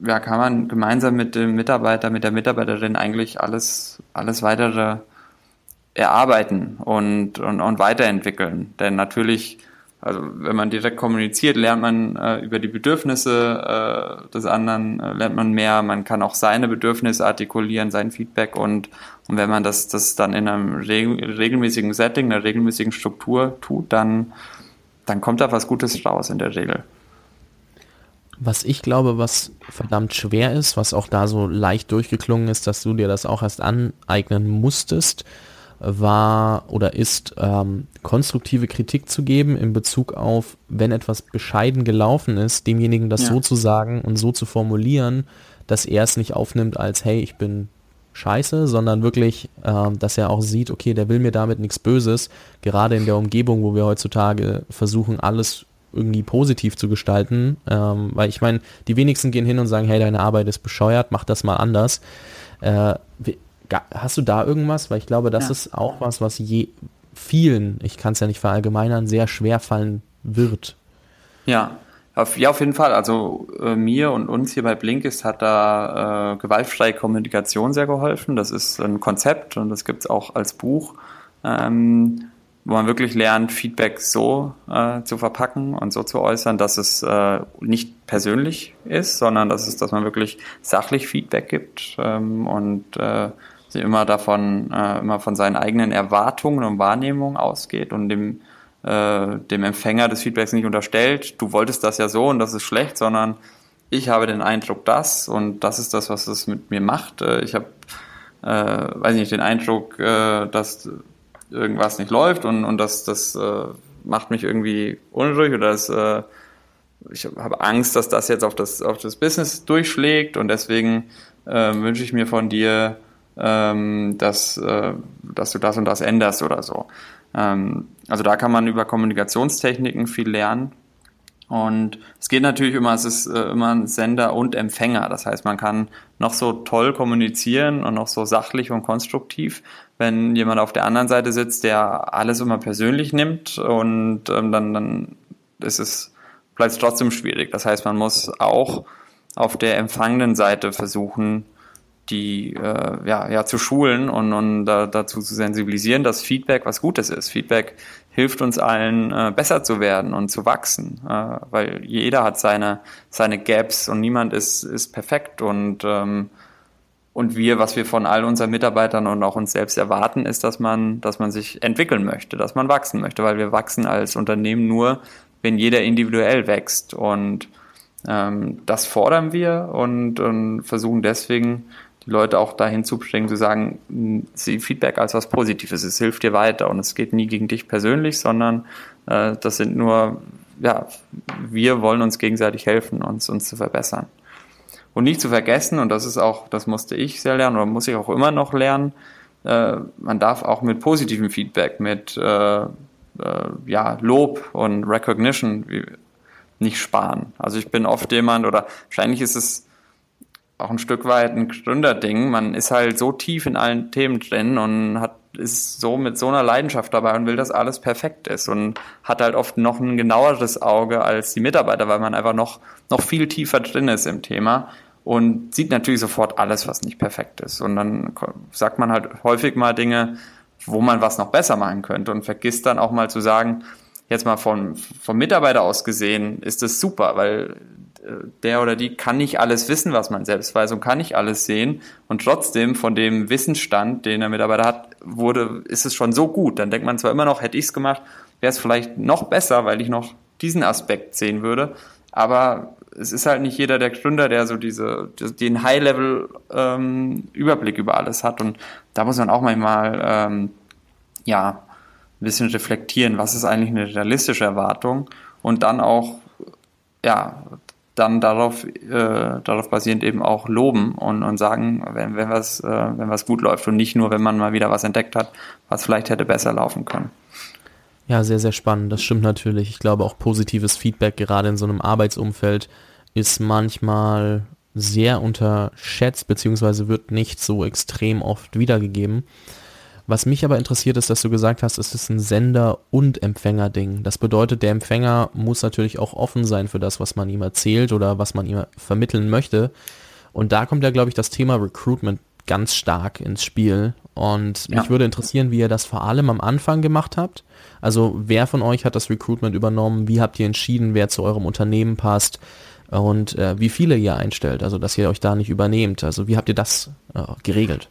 ja, kann man gemeinsam mit dem Mitarbeiter, mit der Mitarbeiterin eigentlich alles, alles weitere erarbeiten und, und, und weiterentwickeln. Denn natürlich also wenn man direkt kommuniziert, lernt man äh, über die Bedürfnisse äh, des anderen, äh, lernt man mehr, man kann auch seine Bedürfnisse artikulieren, sein Feedback und, und wenn man das, das dann in einem regelmäßigen Setting, einer regelmäßigen Struktur tut, dann, dann kommt da was Gutes raus in der Regel. Was ich glaube, was verdammt schwer ist, was auch da so leicht durchgeklungen ist, dass du dir das auch erst aneignen musstest, war oder ist ähm, konstruktive Kritik zu geben in Bezug auf, wenn etwas bescheiden gelaufen ist, demjenigen das ja. so zu sagen und so zu formulieren, dass er es nicht aufnimmt als, hey, ich bin scheiße, sondern wirklich, ähm, dass er auch sieht, okay, der will mir damit nichts Böses, gerade in der Umgebung, wo wir heutzutage versuchen, alles irgendwie positiv zu gestalten, ähm, weil ich meine, die wenigsten gehen hin und sagen, hey, deine Arbeit ist bescheuert, mach das mal anders. Äh, Hast du da irgendwas? Weil ich glaube, das ja. ist auch was, was je vielen, ich kann es ja nicht verallgemeinern, sehr schwer fallen wird. Ja, auf, ja, auf jeden Fall. Also äh, mir und uns hier bei Blinkist hat da äh, gewaltfreie Kommunikation sehr geholfen. Das ist ein Konzept und das gibt es auch als Buch, ähm, wo man wirklich lernt, Feedback so äh, zu verpacken und so zu äußern, dass es äh, nicht persönlich ist, sondern dass es, dass man wirklich sachlich Feedback gibt ähm, und äh, sie immer davon, äh, immer von seinen eigenen Erwartungen und Wahrnehmungen ausgeht und dem, äh, dem Empfänger des Feedbacks nicht unterstellt, du wolltest das ja so und das ist schlecht, sondern ich habe den Eindruck, das und das ist das, was es mit mir macht. Äh, ich habe äh, weiß nicht, den Eindruck, äh, dass irgendwas nicht läuft und, und das, das äh, macht mich irgendwie unruhig oder das, äh, ich habe Angst, dass das jetzt auf das, auf das Business durchschlägt und deswegen äh, wünsche ich mir von dir, ähm, dass, äh, dass du das und das änderst oder so. Ähm, also da kann man über Kommunikationstechniken viel lernen. Und es geht natürlich immer, es ist äh, immer ein Sender und Empfänger. Das heißt, man kann noch so toll kommunizieren und noch so sachlich und konstruktiv, wenn jemand auf der anderen Seite sitzt, der alles immer persönlich nimmt und ähm, dann, dann ist es, bleibt es trotzdem schwierig. Das heißt, man muss auch auf der empfangenen Seite versuchen, die äh, ja, ja zu schulen und, und da, dazu zu sensibilisieren, dass Feedback was Gutes ist. Feedback hilft uns allen äh, besser zu werden und zu wachsen, äh, weil jeder hat seine seine Gaps und niemand ist ist perfekt und ähm, und wir, was wir von all unseren Mitarbeitern und auch uns selbst erwarten, ist, dass man, dass man sich entwickeln möchte, dass man wachsen möchte, weil wir wachsen als Unternehmen nur, wenn jeder individuell wächst. Und ähm, das fordern wir und, und versuchen deswegen die Leute auch dahin zu bringen, zu sagen, sieh Feedback als was Positives, es hilft dir weiter und es geht nie gegen dich persönlich, sondern äh, das sind nur, ja, wir wollen uns gegenseitig helfen, uns, uns zu verbessern. Und nicht zu vergessen, und das ist auch, das musste ich sehr lernen oder muss ich auch immer noch lernen, äh, man darf auch mit positivem Feedback, mit äh, äh, ja, Lob und Recognition nicht sparen. Also ich bin oft jemand, oder wahrscheinlich ist es auch ein Stück weit ein Gründerding. Man ist halt so tief in allen Themen drin und hat ist so mit so einer Leidenschaft dabei und will, dass alles perfekt ist und hat halt oft noch ein genaueres Auge als die Mitarbeiter, weil man einfach noch noch viel tiefer drin ist im Thema und sieht natürlich sofort alles, was nicht perfekt ist. Und dann sagt man halt häufig mal Dinge, wo man was noch besser machen könnte und vergisst dann auch mal zu sagen, jetzt mal vom, vom Mitarbeiter aus gesehen, ist es super, weil der oder die kann nicht alles wissen, was man selbst weiß und kann nicht alles sehen. Und trotzdem von dem Wissensstand, den der Mitarbeiter hat, wurde, ist es schon so gut. Dann denkt man zwar immer noch, hätte ich es gemacht, wäre es vielleicht noch besser, weil ich noch diesen Aspekt sehen würde. Aber es ist halt nicht jeder der Gründer, der so diese, den High-Level-Überblick ähm, über alles hat. Und da muss man auch manchmal, ähm, ja, ein bisschen reflektieren, was ist eigentlich eine realistische Erwartung und dann auch, ja, dann darauf, äh, darauf basierend eben auch loben und, und sagen, wenn, wenn, was, äh, wenn was gut läuft und nicht nur, wenn man mal wieder was entdeckt hat, was vielleicht hätte besser laufen können. Ja, sehr, sehr spannend. Das stimmt natürlich. Ich glaube auch positives Feedback gerade in so einem Arbeitsumfeld ist manchmal sehr unterschätzt, beziehungsweise wird nicht so extrem oft wiedergegeben. Was mich aber interessiert ist, dass du gesagt hast, es ist ein Sender- und Empfänger-Ding. Das bedeutet, der Empfänger muss natürlich auch offen sein für das, was man ihm erzählt oder was man ihm vermitteln möchte. Und da kommt ja, glaube ich, das Thema Recruitment ganz stark ins Spiel. Und ja. mich würde interessieren, wie ihr das vor allem am Anfang gemacht habt. Also wer von euch hat das Recruitment übernommen? Wie habt ihr entschieden, wer zu eurem Unternehmen passt? Und äh, wie viele ihr einstellt? Also dass ihr euch da nicht übernehmt. Also wie habt ihr das äh, geregelt?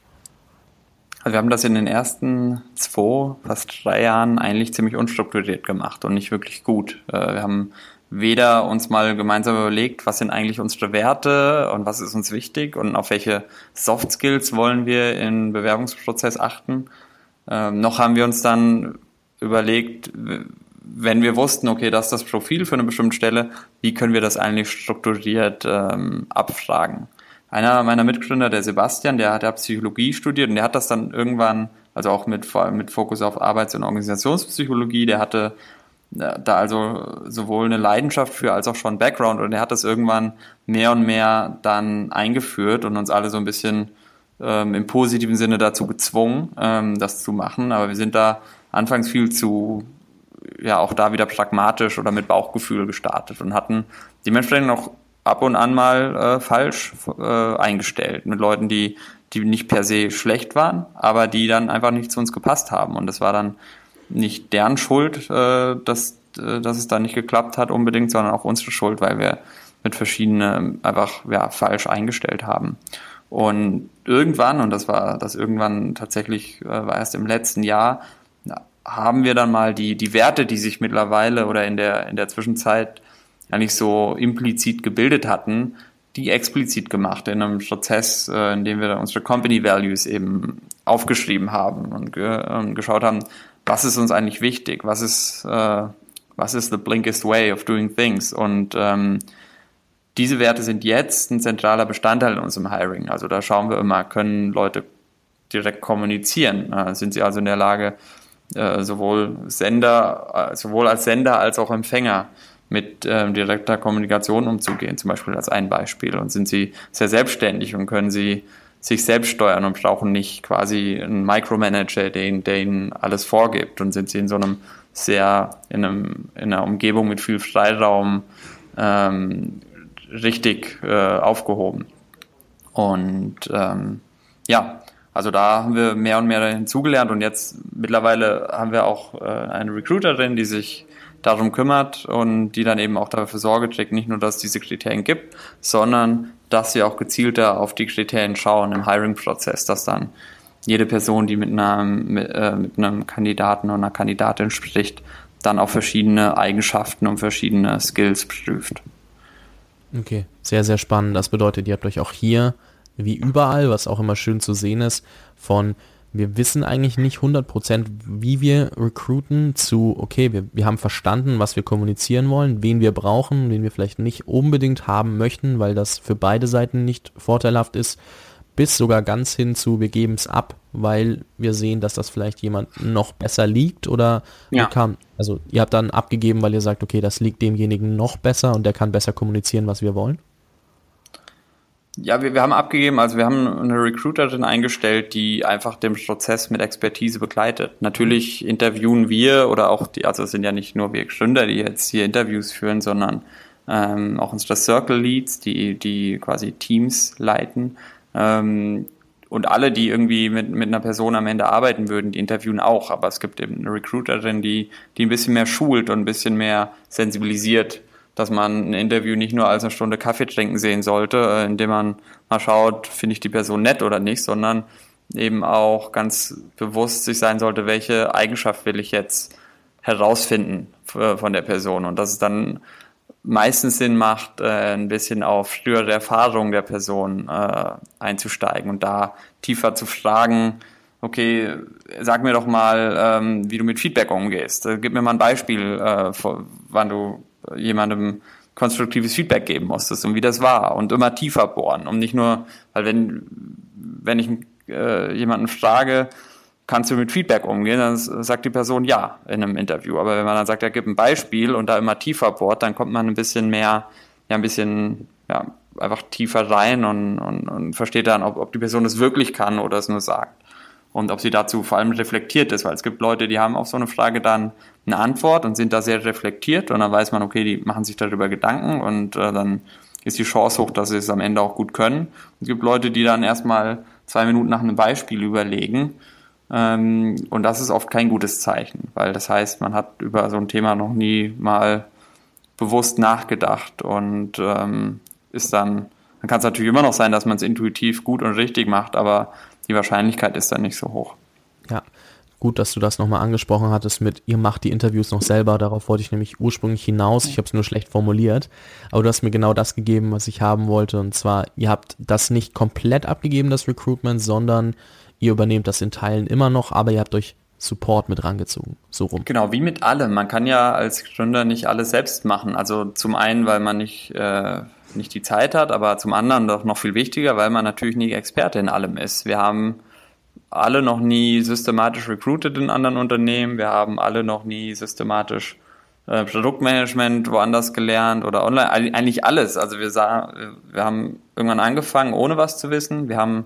Also wir haben das in den ersten zwei, fast drei Jahren eigentlich ziemlich unstrukturiert gemacht und nicht wirklich gut. Äh, wir haben weder uns mal gemeinsam überlegt, was sind eigentlich unsere Werte und was ist uns wichtig und auf welche Soft Skills wollen wir im Bewerbungsprozess achten. Ähm, noch haben wir uns dann überlegt, wenn wir wussten, okay, das ist das Profil für eine bestimmte Stelle, wie können wir das eigentlich strukturiert ähm, abfragen? einer meiner Mitgründer, der Sebastian, der hat ja Psychologie studiert und der hat das dann irgendwann, also auch mit, vor allem mit Fokus auf Arbeits- und Organisationspsychologie, der hatte äh, da also sowohl eine Leidenschaft für als auch schon Background und der hat das irgendwann mehr und mehr dann eingeführt und uns alle so ein bisschen ähm, im positiven Sinne dazu gezwungen, ähm, das zu machen. Aber wir sind da anfangs viel zu, ja, auch da wieder pragmatisch oder mit Bauchgefühl gestartet und hatten dementsprechend auch ab und an mal äh, falsch äh, eingestellt mit Leuten, die, die nicht per se schlecht waren, aber die dann einfach nicht zu uns gepasst haben. Und das war dann nicht deren Schuld, äh, dass, äh, dass es da nicht geklappt hat unbedingt, sondern auch unsere Schuld, weil wir mit verschiedenen einfach ja, falsch eingestellt haben. Und irgendwann, und das war das irgendwann tatsächlich, äh, war erst im letzten Jahr, haben wir dann mal die, die Werte, die sich mittlerweile oder in der, in der Zwischenzeit eigentlich so implizit gebildet hatten, die explizit gemacht in einem Prozess, äh, in dem wir unsere Company Values eben aufgeschrieben haben und, ge und geschaut haben, was ist uns eigentlich wichtig, was ist, äh, was ist the blinkest way of doing things und ähm, diese Werte sind jetzt ein zentraler Bestandteil in unserem Hiring. Also da schauen wir immer, können Leute direkt kommunizieren? Äh, sind sie also in der Lage, äh, sowohl Sender, äh, sowohl als Sender als auch Empfänger mit äh, direkter Kommunikation umzugehen, zum Beispiel als ein Beispiel. Und sind sie sehr selbstständig und können sie sich selbst steuern und brauchen nicht quasi einen Micromanager, der ihnen, der ihnen alles vorgibt. Und sind sie in so einem sehr, in, einem, in einer Umgebung mit viel Freiraum ähm, richtig äh, aufgehoben. Und ähm, ja, also da haben wir mehr und mehr hinzugelernt und jetzt mittlerweile haben wir auch äh, eine Recruiterin, die sich darum kümmert und die dann eben auch dafür Sorge trägt, nicht nur, dass es diese Kriterien gibt, sondern dass wir auch gezielter auf die Kriterien schauen im Hiring-Prozess, dass dann jede Person, die mit einem, mit, äh, mit einem Kandidaten oder einer Kandidatin spricht, dann auch verschiedene Eigenschaften und verschiedene Skills prüft. Okay, sehr, sehr spannend. Das bedeutet, ihr habt euch auch hier wie überall, was auch immer schön zu sehen ist, von wir wissen eigentlich nicht 100%, wie wir recruiten zu, okay, wir, wir haben verstanden, was wir kommunizieren wollen, wen wir brauchen, wen wir vielleicht nicht unbedingt haben möchten, weil das für beide Seiten nicht vorteilhaft ist, bis sogar ganz hin zu, wir geben es ab, weil wir sehen, dass das vielleicht jemand noch besser liegt oder ja. kam, also ihr habt dann abgegeben, weil ihr sagt, okay, das liegt demjenigen noch besser und der kann besser kommunizieren, was wir wollen? Ja, wir, wir haben abgegeben, also wir haben eine Recruiterin eingestellt, die einfach den Prozess mit Expertise begleitet. Natürlich interviewen wir oder auch die, also es sind ja nicht nur wir Gründer, die jetzt hier Interviews führen, sondern ähm, auch unsere Circle Leads, die, die quasi Teams leiten. Ähm, und alle, die irgendwie mit, mit einer Person am Ende arbeiten würden, die interviewen auch. Aber es gibt eben eine Recruiterin, die, die ein bisschen mehr schult und ein bisschen mehr sensibilisiert dass man ein Interview nicht nur als eine Stunde Kaffee trinken sehen sollte, äh, indem man mal schaut, finde ich die Person nett oder nicht, sondern eben auch ganz bewusst sich sein sollte, welche Eigenschaft will ich jetzt herausfinden von der Person und dass es dann meistens Sinn macht, äh, ein bisschen auf frühere Erfahrungen der Person äh, einzusteigen und da tiefer zu fragen, okay, sag mir doch mal, ähm, wie du mit Feedback umgehst. Gib mir mal ein Beispiel, wann du jemandem konstruktives Feedback geben musstest und wie das war und immer tiefer bohren, um nicht nur, weil wenn, wenn ich äh, jemanden frage, kannst du mit Feedback umgehen, dann sagt die Person ja in einem Interview. Aber wenn man dann sagt, er gibt ein Beispiel und da immer tiefer bohrt, dann kommt man ein bisschen mehr, ja, ein bisschen, ja, einfach tiefer rein und, und, und versteht dann, ob, ob die Person es wirklich kann oder es nur sagt und ob sie dazu vor allem reflektiert ist, weil es gibt Leute, die haben auf so eine Frage dann eine Antwort und sind da sehr reflektiert und dann weiß man, okay, die machen sich darüber Gedanken und äh, dann ist die Chance hoch, dass sie es am Ende auch gut können. Und es gibt Leute, die dann erstmal zwei Minuten nach einem Beispiel überlegen ähm, und das ist oft kein gutes Zeichen, weil das heißt, man hat über so ein Thema noch nie mal bewusst nachgedacht und ähm, ist dann, dann kann es natürlich immer noch sein, dass man es intuitiv gut und richtig macht, aber die Wahrscheinlichkeit ist dann nicht so hoch. Ja, gut, dass du das nochmal angesprochen hattest mit, ihr macht die Interviews noch selber, darauf wollte ich nämlich ursprünglich hinaus, ich habe es nur schlecht formuliert, aber du hast mir genau das gegeben, was ich haben wollte und zwar, ihr habt das nicht komplett abgegeben, das Recruitment, sondern ihr übernehmt das in Teilen immer noch, aber ihr habt euch Support mit rangezogen, so rum. Genau, wie mit allem. Man kann ja als Gründer nicht alles selbst machen. Also zum einen, weil man nicht äh, nicht die Zeit hat, aber zum anderen doch noch viel wichtiger, weil man natürlich nie Experte in allem ist. Wir haben alle noch nie systematisch recruited in anderen Unternehmen. Wir haben alle noch nie systematisch äh, Produktmanagement woanders gelernt oder online. Eigentlich alles. Also wir, sah, wir haben irgendwann angefangen, ohne was zu wissen. Wir haben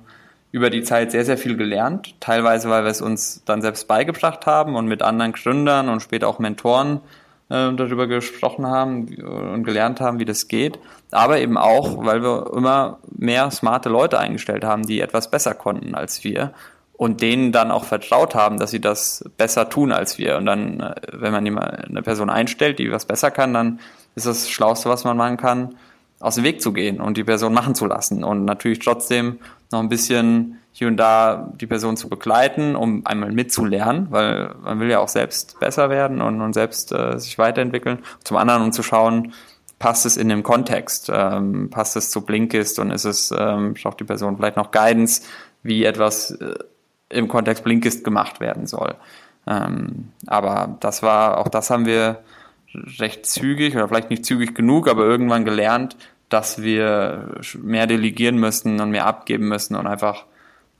über die Zeit sehr, sehr viel gelernt. Teilweise, weil wir es uns dann selbst beigebracht haben und mit anderen Gründern und später auch Mentoren äh, darüber gesprochen haben und gelernt haben, wie das geht. Aber eben auch, weil wir immer mehr smarte Leute eingestellt haben, die etwas besser konnten als wir und denen dann auch vertraut haben, dass sie das besser tun als wir. Und dann, äh, wenn man eine Person einstellt, die was besser kann, dann ist das Schlauste, was man machen kann, aus dem Weg zu gehen und die Person machen zu lassen und natürlich trotzdem noch ein bisschen hier und da die Person zu begleiten, um einmal mitzulernen, weil man will ja auch selbst besser werden und, und selbst äh, sich weiterentwickeln. Zum anderen, um zu schauen, passt es in dem Kontext, ähm, passt es zu Blinkist und ist es, ähm, braucht die Person vielleicht noch Guidance, wie etwas äh, im Kontext Blinkist gemacht werden soll. Ähm, aber das war, auch das haben wir recht zügig oder vielleicht nicht zügig genug, aber irgendwann gelernt, dass wir mehr delegieren müssen und mehr abgeben müssen und einfach,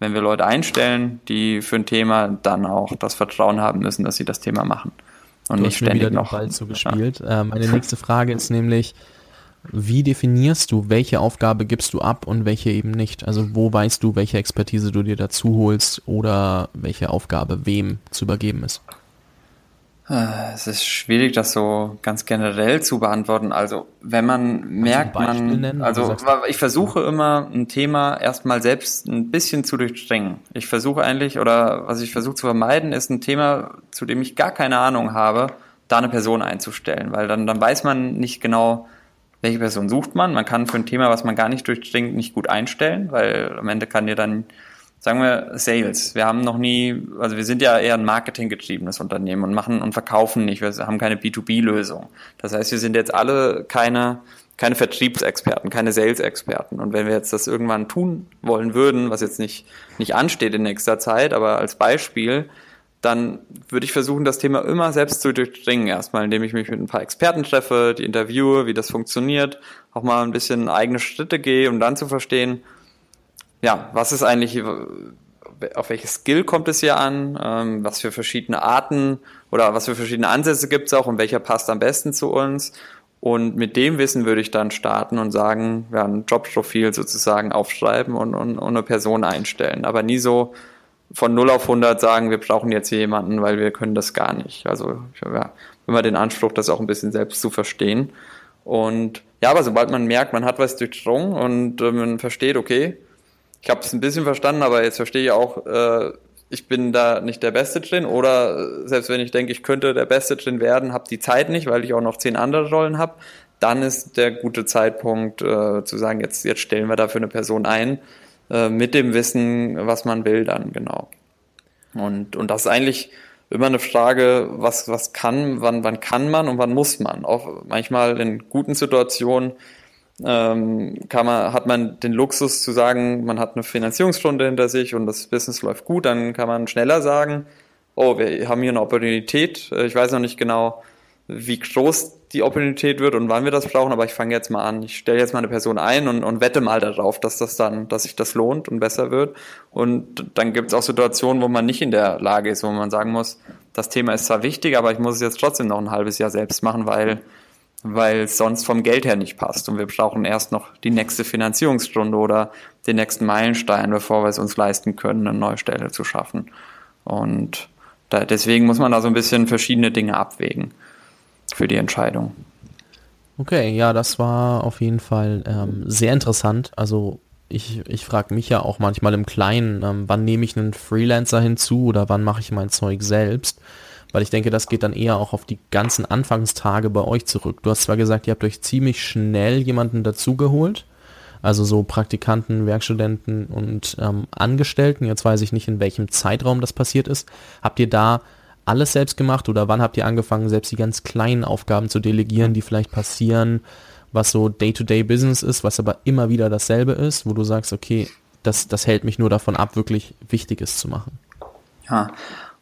wenn wir Leute einstellen, die für ein Thema dann auch das Vertrauen haben müssen, dass sie das Thema machen und du nicht ständig wieder noch. Ball zugespielt. Ja. Ähm, meine nächste Frage ist nämlich, wie definierst du, welche Aufgabe gibst du ab und welche eben nicht? Also wo weißt du, welche Expertise du dir dazu holst oder welche Aufgabe wem zu übergeben ist? Äh, es ist schwierig, das so ganz generell zu beantworten. Also wenn man merkt, man, nennen, also ich versuche immer ein Thema erstmal selbst ein bisschen zu durchdringen. Ich versuche eigentlich, oder was ich versuche zu vermeiden, ist ein Thema, zu dem ich gar keine Ahnung habe, da eine Person einzustellen, weil dann, dann weiß man nicht genau, welche Person sucht man. Man kann für ein Thema, was man gar nicht durchdringt, nicht gut einstellen, weil am Ende kann dir dann sagen wir Sales. Wir haben noch nie, also wir sind ja eher ein marketinggetriebenes Unternehmen und machen und verkaufen nicht. Wir haben keine B2B-Lösung. Das heißt, wir sind jetzt alle keine, keine Vertriebsexperten, keine Sales-Experten. Und wenn wir jetzt das irgendwann tun wollen würden, was jetzt nicht, nicht ansteht in nächster Zeit, aber als Beispiel, dann würde ich versuchen, das Thema immer selbst zu durchdringen. Erstmal, indem ich mich mit ein paar Experten treffe, die interviewe, wie das funktioniert, auch mal ein bisschen eigene Schritte gehe, um dann zu verstehen, ja, was ist eigentlich, auf welches Skill kommt es hier an, ähm, was für verschiedene Arten oder was für verschiedene Ansätze gibt es auch und welcher passt am besten zu uns. Und mit dem Wissen würde ich dann starten und sagen, ja, ein Jobprofil sozusagen aufschreiben und, und, und eine Person einstellen. Aber nie so von 0 auf 100 sagen, wir brauchen jetzt jemanden, weil wir können das gar nicht. Also ich habe ja immer den Anspruch, das auch ein bisschen selbst zu verstehen. Und ja, aber sobald man merkt, man hat was durchdrungen und äh, man versteht, okay, ich habe es ein bisschen verstanden, aber jetzt verstehe ich auch, äh, ich bin da nicht der Beste drin oder äh, selbst wenn ich denke, ich könnte der Beste drin werden, habe die Zeit nicht, weil ich auch noch zehn andere Rollen habe, dann ist der gute Zeitpunkt äh, zu sagen, jetzt, jetzt stellen wir dafür eine Person ein, äh, mit dem Wissen, was man will dann, genau. Und, und das ist eigentlich immer eine Frage, was, was kann, wann, wann kann man und wann muss man. Auch manchmal in guten Situationen ähm, kann man, hat man den Luxus zu sagen, man hat eine Finanzierungsrunde hinter sich und das Business läuft gut, dann kann man schneller sagen, oh, wir haben hier eine Opportunität. Äh, ich weiß noch nicht genau, wie groß die Opportunität wird und wann wir das brauchen, aber ich fange jetzt mal an. Ich stelle jetzt mal eine Person ein und, und wette mal darauf, dass das dann, dass sich das lohnt und besser wird. Und dann gibt es auch Situationen, wo man nicht in der Lage ist, wo man sagen muss, das Thema ist zwar wichtig, aber ich muss es jetzt trotzdem noch ein halbes Jahr selbst machen, weil weil es sonst vom Geld her nicht passt. Und wir brauchen erst noch die nächste Finanzierungsstunde oder den nächsten Meilenstein, bevor wir es uns leisten können, eine neue Stelle zu schaffen. Und da, deswegen muss man da so ein bisschen verschiedene Dinge abwägen für die Entscheidung. Okay, ja, das war auf jeden Fall ähm, sehr interessant. Also ich, ich frage mich ja auch manchmal im Kleinen, ähm, wann nehme ich einen Freelancer hinzu oder wann mache ich mein Zeug selbst weil ich denke, das geht dann eher auch auf die ganzen Anfangstage bei euch zurück. Du hast zwar gesagt, ihr habt euch ziemlich schnell jemanden dazugeholt, also so Praktikanten, Werkstudenten und ähm, Angestellten. Jetzt weiß ich nicht, in welchem Zeitraum das passiert ist. Habt ihr da alles selbst gemacht oder wann habt ihr angefangen, selbst die ganz kleinen Aufgaben zu delegieren, die vielleicht passieren, was so Day-to-Day-Business ist, was aber immer wieder dasselbe ist, wo du sagst, okay, das, das hält mich nur davon ab, wirklich Wichtiges zu machen. Ja,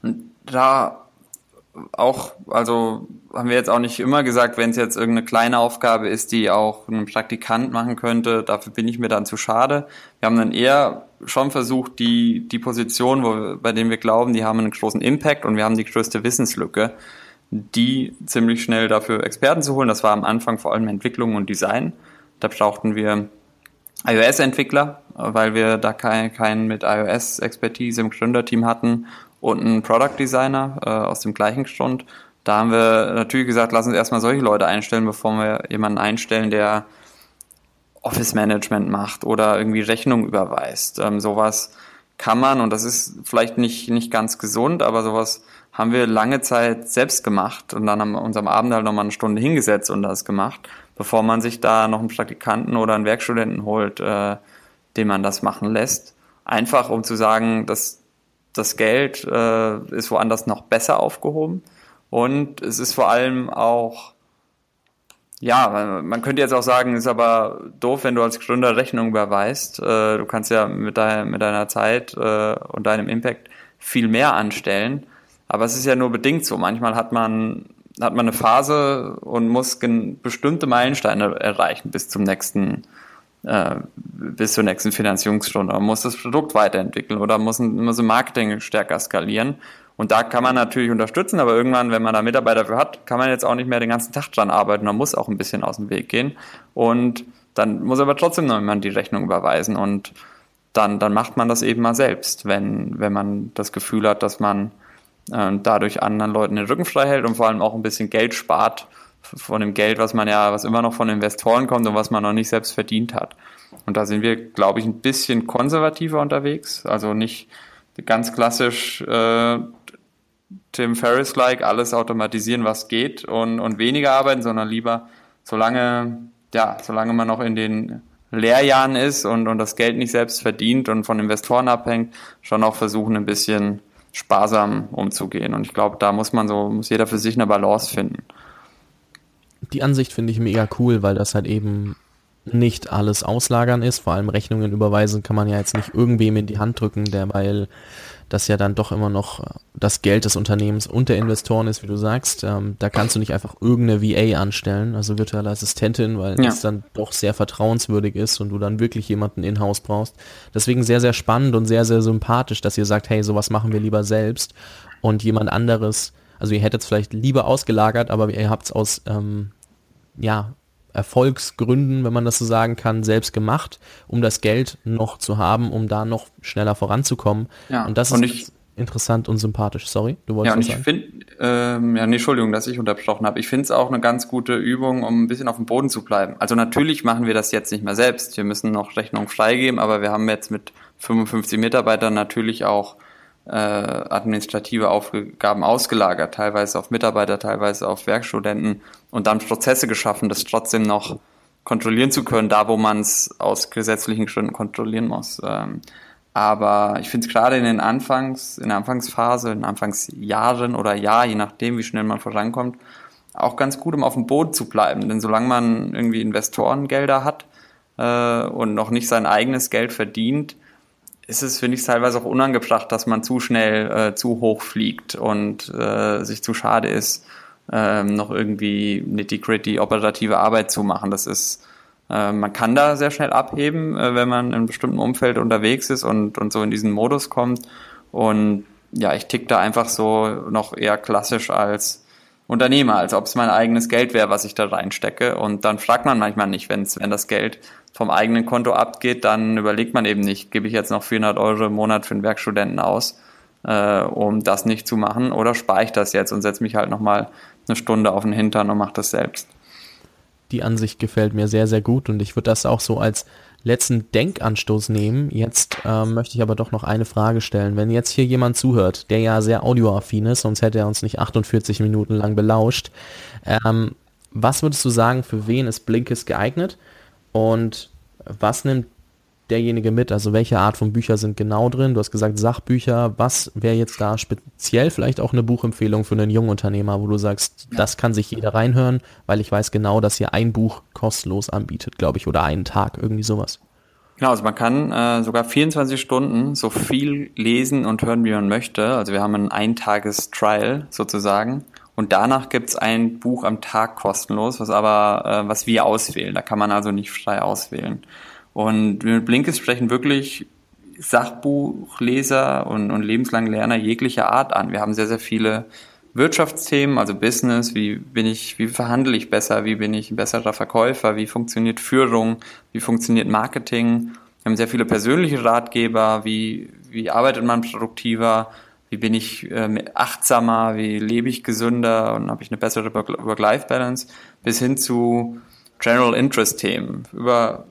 und da auch, also haben wir jetzt auch nicht immer gesagt, wenn es jetzt irgendeine kleine Aufgabe ist, die auch ein Praktikant machen könnte, dafür bin ich mir dann zu schade. Wir haben dann eher schon versucht, die, die Position, wo bei denen wir glauben, die haben einen großen Impact und wir haben die größte Wissenslücke, die ziemlich schnell dafür Experten zu holen. Das war am Anfang vor allem Entwicklung und Design. Da brauchten wir iOS-Entwickler, weil wir da keinen kein mit iOS-Expertise im Gründerteam hatten und einen Product Designer äh, aus dem gleichen Grund. Da haben wir natürlich gesagt, lass uns erstmal solche Leute einstellen, bevor wir jemanden einstellen, der Office Management macht oder irgendwie Rechnung überweist. Ähm, sowas kann man, und das ist vielleicht nicht, nicht ganz gesund, aber sowas haben wir lange Zeit selbst gemacht und dann haben wir uns am Abend halt nochmal eine Stunde hingesetzt und das gemacht, bevor man sich da noch einen Praktikanten oder einen Werkstudenten holt, äh, den man das machen lässt. Einfach um zu sagen, dass das Geld äh, ist woanders noch besser aufgehoben und es ist vor allem auch Ja, man könnte jetzt auch sagen, ist aber doof, wenn du als Gründer Rechnung überweist. Äh, du kannst ja mit, deiner, mit deiner Zeit äh, und deinem Impact viel mehr anstellen. Aber es ist ja nur bedingt so. Manchmal hat man, hat man eine Phase und muss bestimmte Meilensteine erreichen bis zum nächsten, äh, bis zur nächsten Finanzierungsstunde. Man muss das Produkt weiterentwickeln oder muss, muss Marketing stärker skalieren. Und da kann man natürlich unterstützen, aber irgendwann, wenn man da Mitarbeiter für hat, kann man jetzt auch nicht mehr den ganzen Tag dran arbeiten. Man muss auch ein bisschen aus dem Weg gehen. Und dann muss aber trotzdem noch jemand die Rechnung überweisen. Und dann, dann macht man das eben mal selbst, wenn, wenn man das Gefühl hat, dass man äh, dadurch anderen Leuten den Rücken frei hält und vor allem auch ein bisschen Geld spart von dem Geld, was man ja, was immer noch von Investoren kommt und was man noch nicht selbst verdient hat. Und da sind wir, glaube ich, ein bisschen konservativer unterwegs. Also nicht ganz klassisch äh, Tim Ferriss-like alles automatisieren, was geht und, und weniger arbeiten, sondern lieber, solange, ja, solange man noch in den Lehrjahren ist und, und das Geld nicht selbst verdient und von Investoren abhängt, schon auch versuchen, ein bisschen sparsam umzugehen. Und ich glaube, da muss man so, muss jeder für sich eine Balance finden. Die Ansicht finde ich mega cool, weil das halt eben nicht alles auslagern ist. Vor allem Rechnungen überweisen kann man ja jetzt nicht irgendwem in die Hand drücken, der weil das ja dann doch immer noch das Geld des Unternehmens und der Investoren ist, wie du sagst. Ähm, da kannst du nicht einfach irgendeine VA anstellen, also virtuelle Assistentin, weil ja. das dann doch sehr vertrauenswürdig ist und du dann wirklich jemanden in-house brauchst. Deswegen sehr, sehr spannend und sehr, sehr sympathisch, dass ihr sagt, hey, sowas machen wir lieber selbst und jemand anderes, also ihr hättet es vielleicht lieber ausgelagert, aber ihr habt es aus ähm, ja, Erfolgsgründen, wenn man das so sagen kann, selbst gemacht, um das Geld noch zu haben, um da noch schneller voranzukommen. Ja, und das und ist ich, interessant und sympathisch. Sorry, du wolltest ja, und ich finde, ähm, ja, nee, Entschuldigung, dass ich unterbrochen habe. Ich finde es auch eine ganz gute Übung, um ein bisschen auf dem Boden zu bleiben. Also natürlich machen wir das jetzt nicht mehr selbst. Wir müssen noch Rechnung freigeben, aber wir haben jetzt mit 55 Mitarbeitern natürlich auch äh, administrative Aufgaben ausgelagert, teilweise auf Mitarbeiter, teilweise auf Werkstudenten und dann Prozesse geschaffen, das trotzdem noch kontrollieren zu können, da wo man es aus gesetzlichen Gründen kontrollieren muss. Ähm, aber ich finde es gerade in den Anfangs, in der Anfangsphase, in Anfangsjahren oder Jahr, je nachdem, wie schnell man vorankommt, auch ganz gut, um auf dem Boden zu bleiben. Denn solange man irgendwie Investorengelder hat äh, und noch nicht sein eigenes Geld verdient, ist es, finde ich, teilweise auch unangebracht, dass man zu schnell äh, zu hoch fliegt und äh, sich zu schade ist, ähm, noch irgendwie nitty-gritty operative Arbeit zu machen. Das ist, äh, man kann da sehr schnell abheben, äh, wenn man in einem bestimmten Umfeld unterwegs ist und, und so in diesen Modus kommt. Und ja, ich tick da einfach so noch eher klassisch als Unternehmer, als ob es mein eigenes Geld wäre, was ich da reinstecke. Und dann fragt man manchmal nicht, wenn's, wenn das Geld vom eigenen Konto abgeht, dann überlegt man eben nicht, gebe ich jetzt noch 400 Euro im Monat für einen Werkstudenten aus, äh, um das nicht zu machen, oder spare ich das jetzt und setze mich halt nochmal eine Stunde auf den Hintern und mache das selbst. Die Ansicht gefällt mir sehr, sehr gut und ich würde das auch so als letzten Denkanstoß nehmen. Jetzt ähm, möchte ich aber doch noch eine Frage stellen. Wenn jetzt hier jemand zuhört, der ja sehr audioaffin ist, sonst hätte er uns nicht 48 Minuten lang belauscht, ähm, was würdest du sagen, für wen ist Blinkist geeignet? Und was nimmt derjenige mit? Also welche Art von Bücher sind genau drin? Du hast gesagt Sachbücher. Was wäre jetzt da speziell vielleicht auch eine Buchempfehlung für einen jungen Unternehmer, wo du sagst, ja. das kann sich jeder reinhören, weil ich weiß genau, dass ihr ein Buch kostenlos anbietet, glaube ich, oder einen Tag, irgendwie sowas. Genau, also man kann äh, sogar 24 Stunden so viel lesen und hören, wie man möchte. Also wir haben ein Eintages-Trial sozusagen. Und danach gibt's ein Buch am Tag kostenlos, was aber, äh, was wir auswählen. Da kann man also nicht frei auswählen. Und wir mit Blinkist sprechen wirklich Sachbuchleser und, und lebenslang Lerner jeglicher Art an. Wir haben sehr, sehr viele Wirtschaftsthemen, also Business, wie bin ich, wie verhandle ich besser, wie bin ich ein besserer Verkäufer, wie funktioniert Führung, wie funktioniert Marketing. Wir haben sehr viele persönliche Ratgeber, wie, wie arbeitet man produktiver, wie bin ich äh, achtsamer, wie lebe ich gesünder und habe ich eine bessere Work-Life-Balance, bis hin zu General Interest-Themen über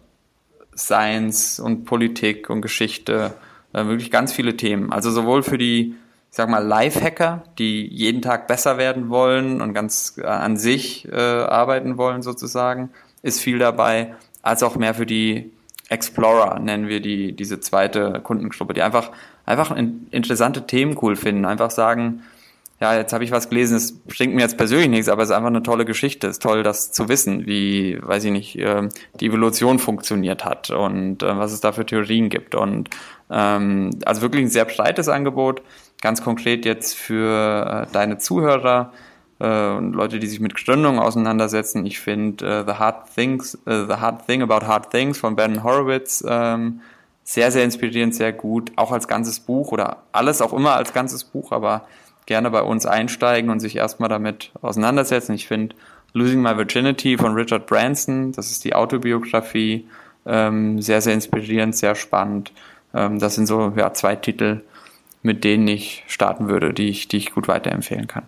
Science und Politik und Geschichte, äh, wirklich ganz viele Themen. Also sowohl für die, ich sag mal, Life-Hacker, die jeden Tag besser werden wollen und ganz äh, an sich äh, arbeiten wollen sozusagen, ist viel dabei, als auch mehr für die Explorer, nennen wir die, diese zweite Kundengruppe, die einfach einfach interessante Themen cool finden, einfach sagen, ja, jetzt habe ich was gelesen, es bringt mir jetzt persönlich nichts, aber es ist einfach eine tolle Geschichte. Es ist toll, das zu wissen, wie, weiß ich nicht, äh, die Evolution funktioniert hat und äh, was es da für Theorien gibt. Und ähm, also wirklich ein sehr breites Angebot, ganz konkret jetzt für äh, deine Zuhörer äh, und Leute, die sich mit Gründung auseinandersetzen. Ich finde äh, The Hard Things, äh, The Hard Thing About Hard Things von Ben Horowitz ähm, sehr, sehr inspirierend, sehr gut, auch als ganzes Buch oder alles auch immer als ganzes Buch, aber gerne bei uns einsteigen und sich erstmal damit auseinandersetzen. Ich finde Losing My Virginity von Richard Branson, das ist die Autobiografie, ähm, sehr, sehr inspirierend, sehr spannend. Ähm, das sind so ja, zwei Titel, mit denen ich starten würde, die ich, die ich gut weiterempfehlen kann.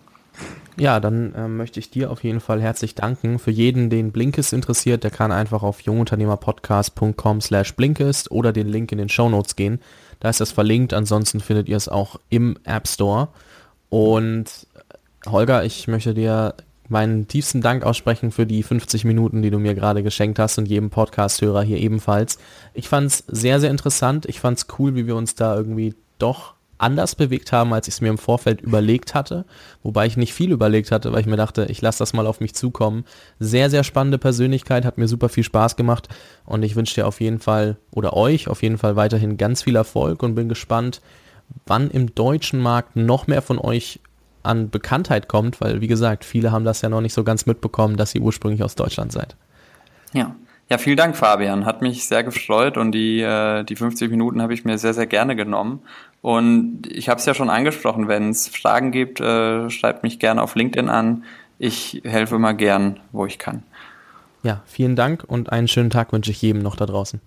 Ja, dann äh, möchte ich dir auf jeden Fall herzlich danken. Für jeden, den Blinkist interessiert, der kann einfach auf jungunternehmerpodcast.com slash Blinkist oder den Link in den Show Notes gehen. Da ist das verlinkt. Ansonsten findet ihr es auch im App Store. Und Holger, ich möchte dir meinen tiefsten Dank aussprechen für die 50 Minuten, die du mir gerade geschenkt hast und jedem Podcast-Hörer hier ebenfalls. Ich fand es sehr, sehr interessant. Ich fand es cool, wie wir uns da irgendwie doch anders bewegt haben, als ich es mir im Vorfeld überlegt hatte. Wobei ich nicht viel überlegt hatte, weil ich mir dachte, ich lasse das mal auf mich zukommen. Sehr, sehr spannende Persönlichkeit, hat mir super viel Spaß gemacht und ich wünsche dir auf jeden Fall oder euch auf jeden Fall weiterhin ganz viel Erfolg und bin gespannt, wann im deutschen Markt noch mehr von euch an Bekanntheit kommt, weil wie gesagt, viele haben das ja noch nicht so ganz mitbekommen, dass ihr ursprünglich aus Deutschland seid. Ja. Ja, vielen Dank, Fabian. Hat mich sehr gefreut und die, äh, die 50 Minuten habe ich mir sehr, sehr gerne genommen. Und ich habe es ja schon angesprochen, wenn es Fragen gibt, äh, schreibt mich gerne auf LinkedIn an. Ich helfe immer gern, wo ich kann. Ja, vielen Dank und einen schönen Tag wünsche ich jedem noch da draußen.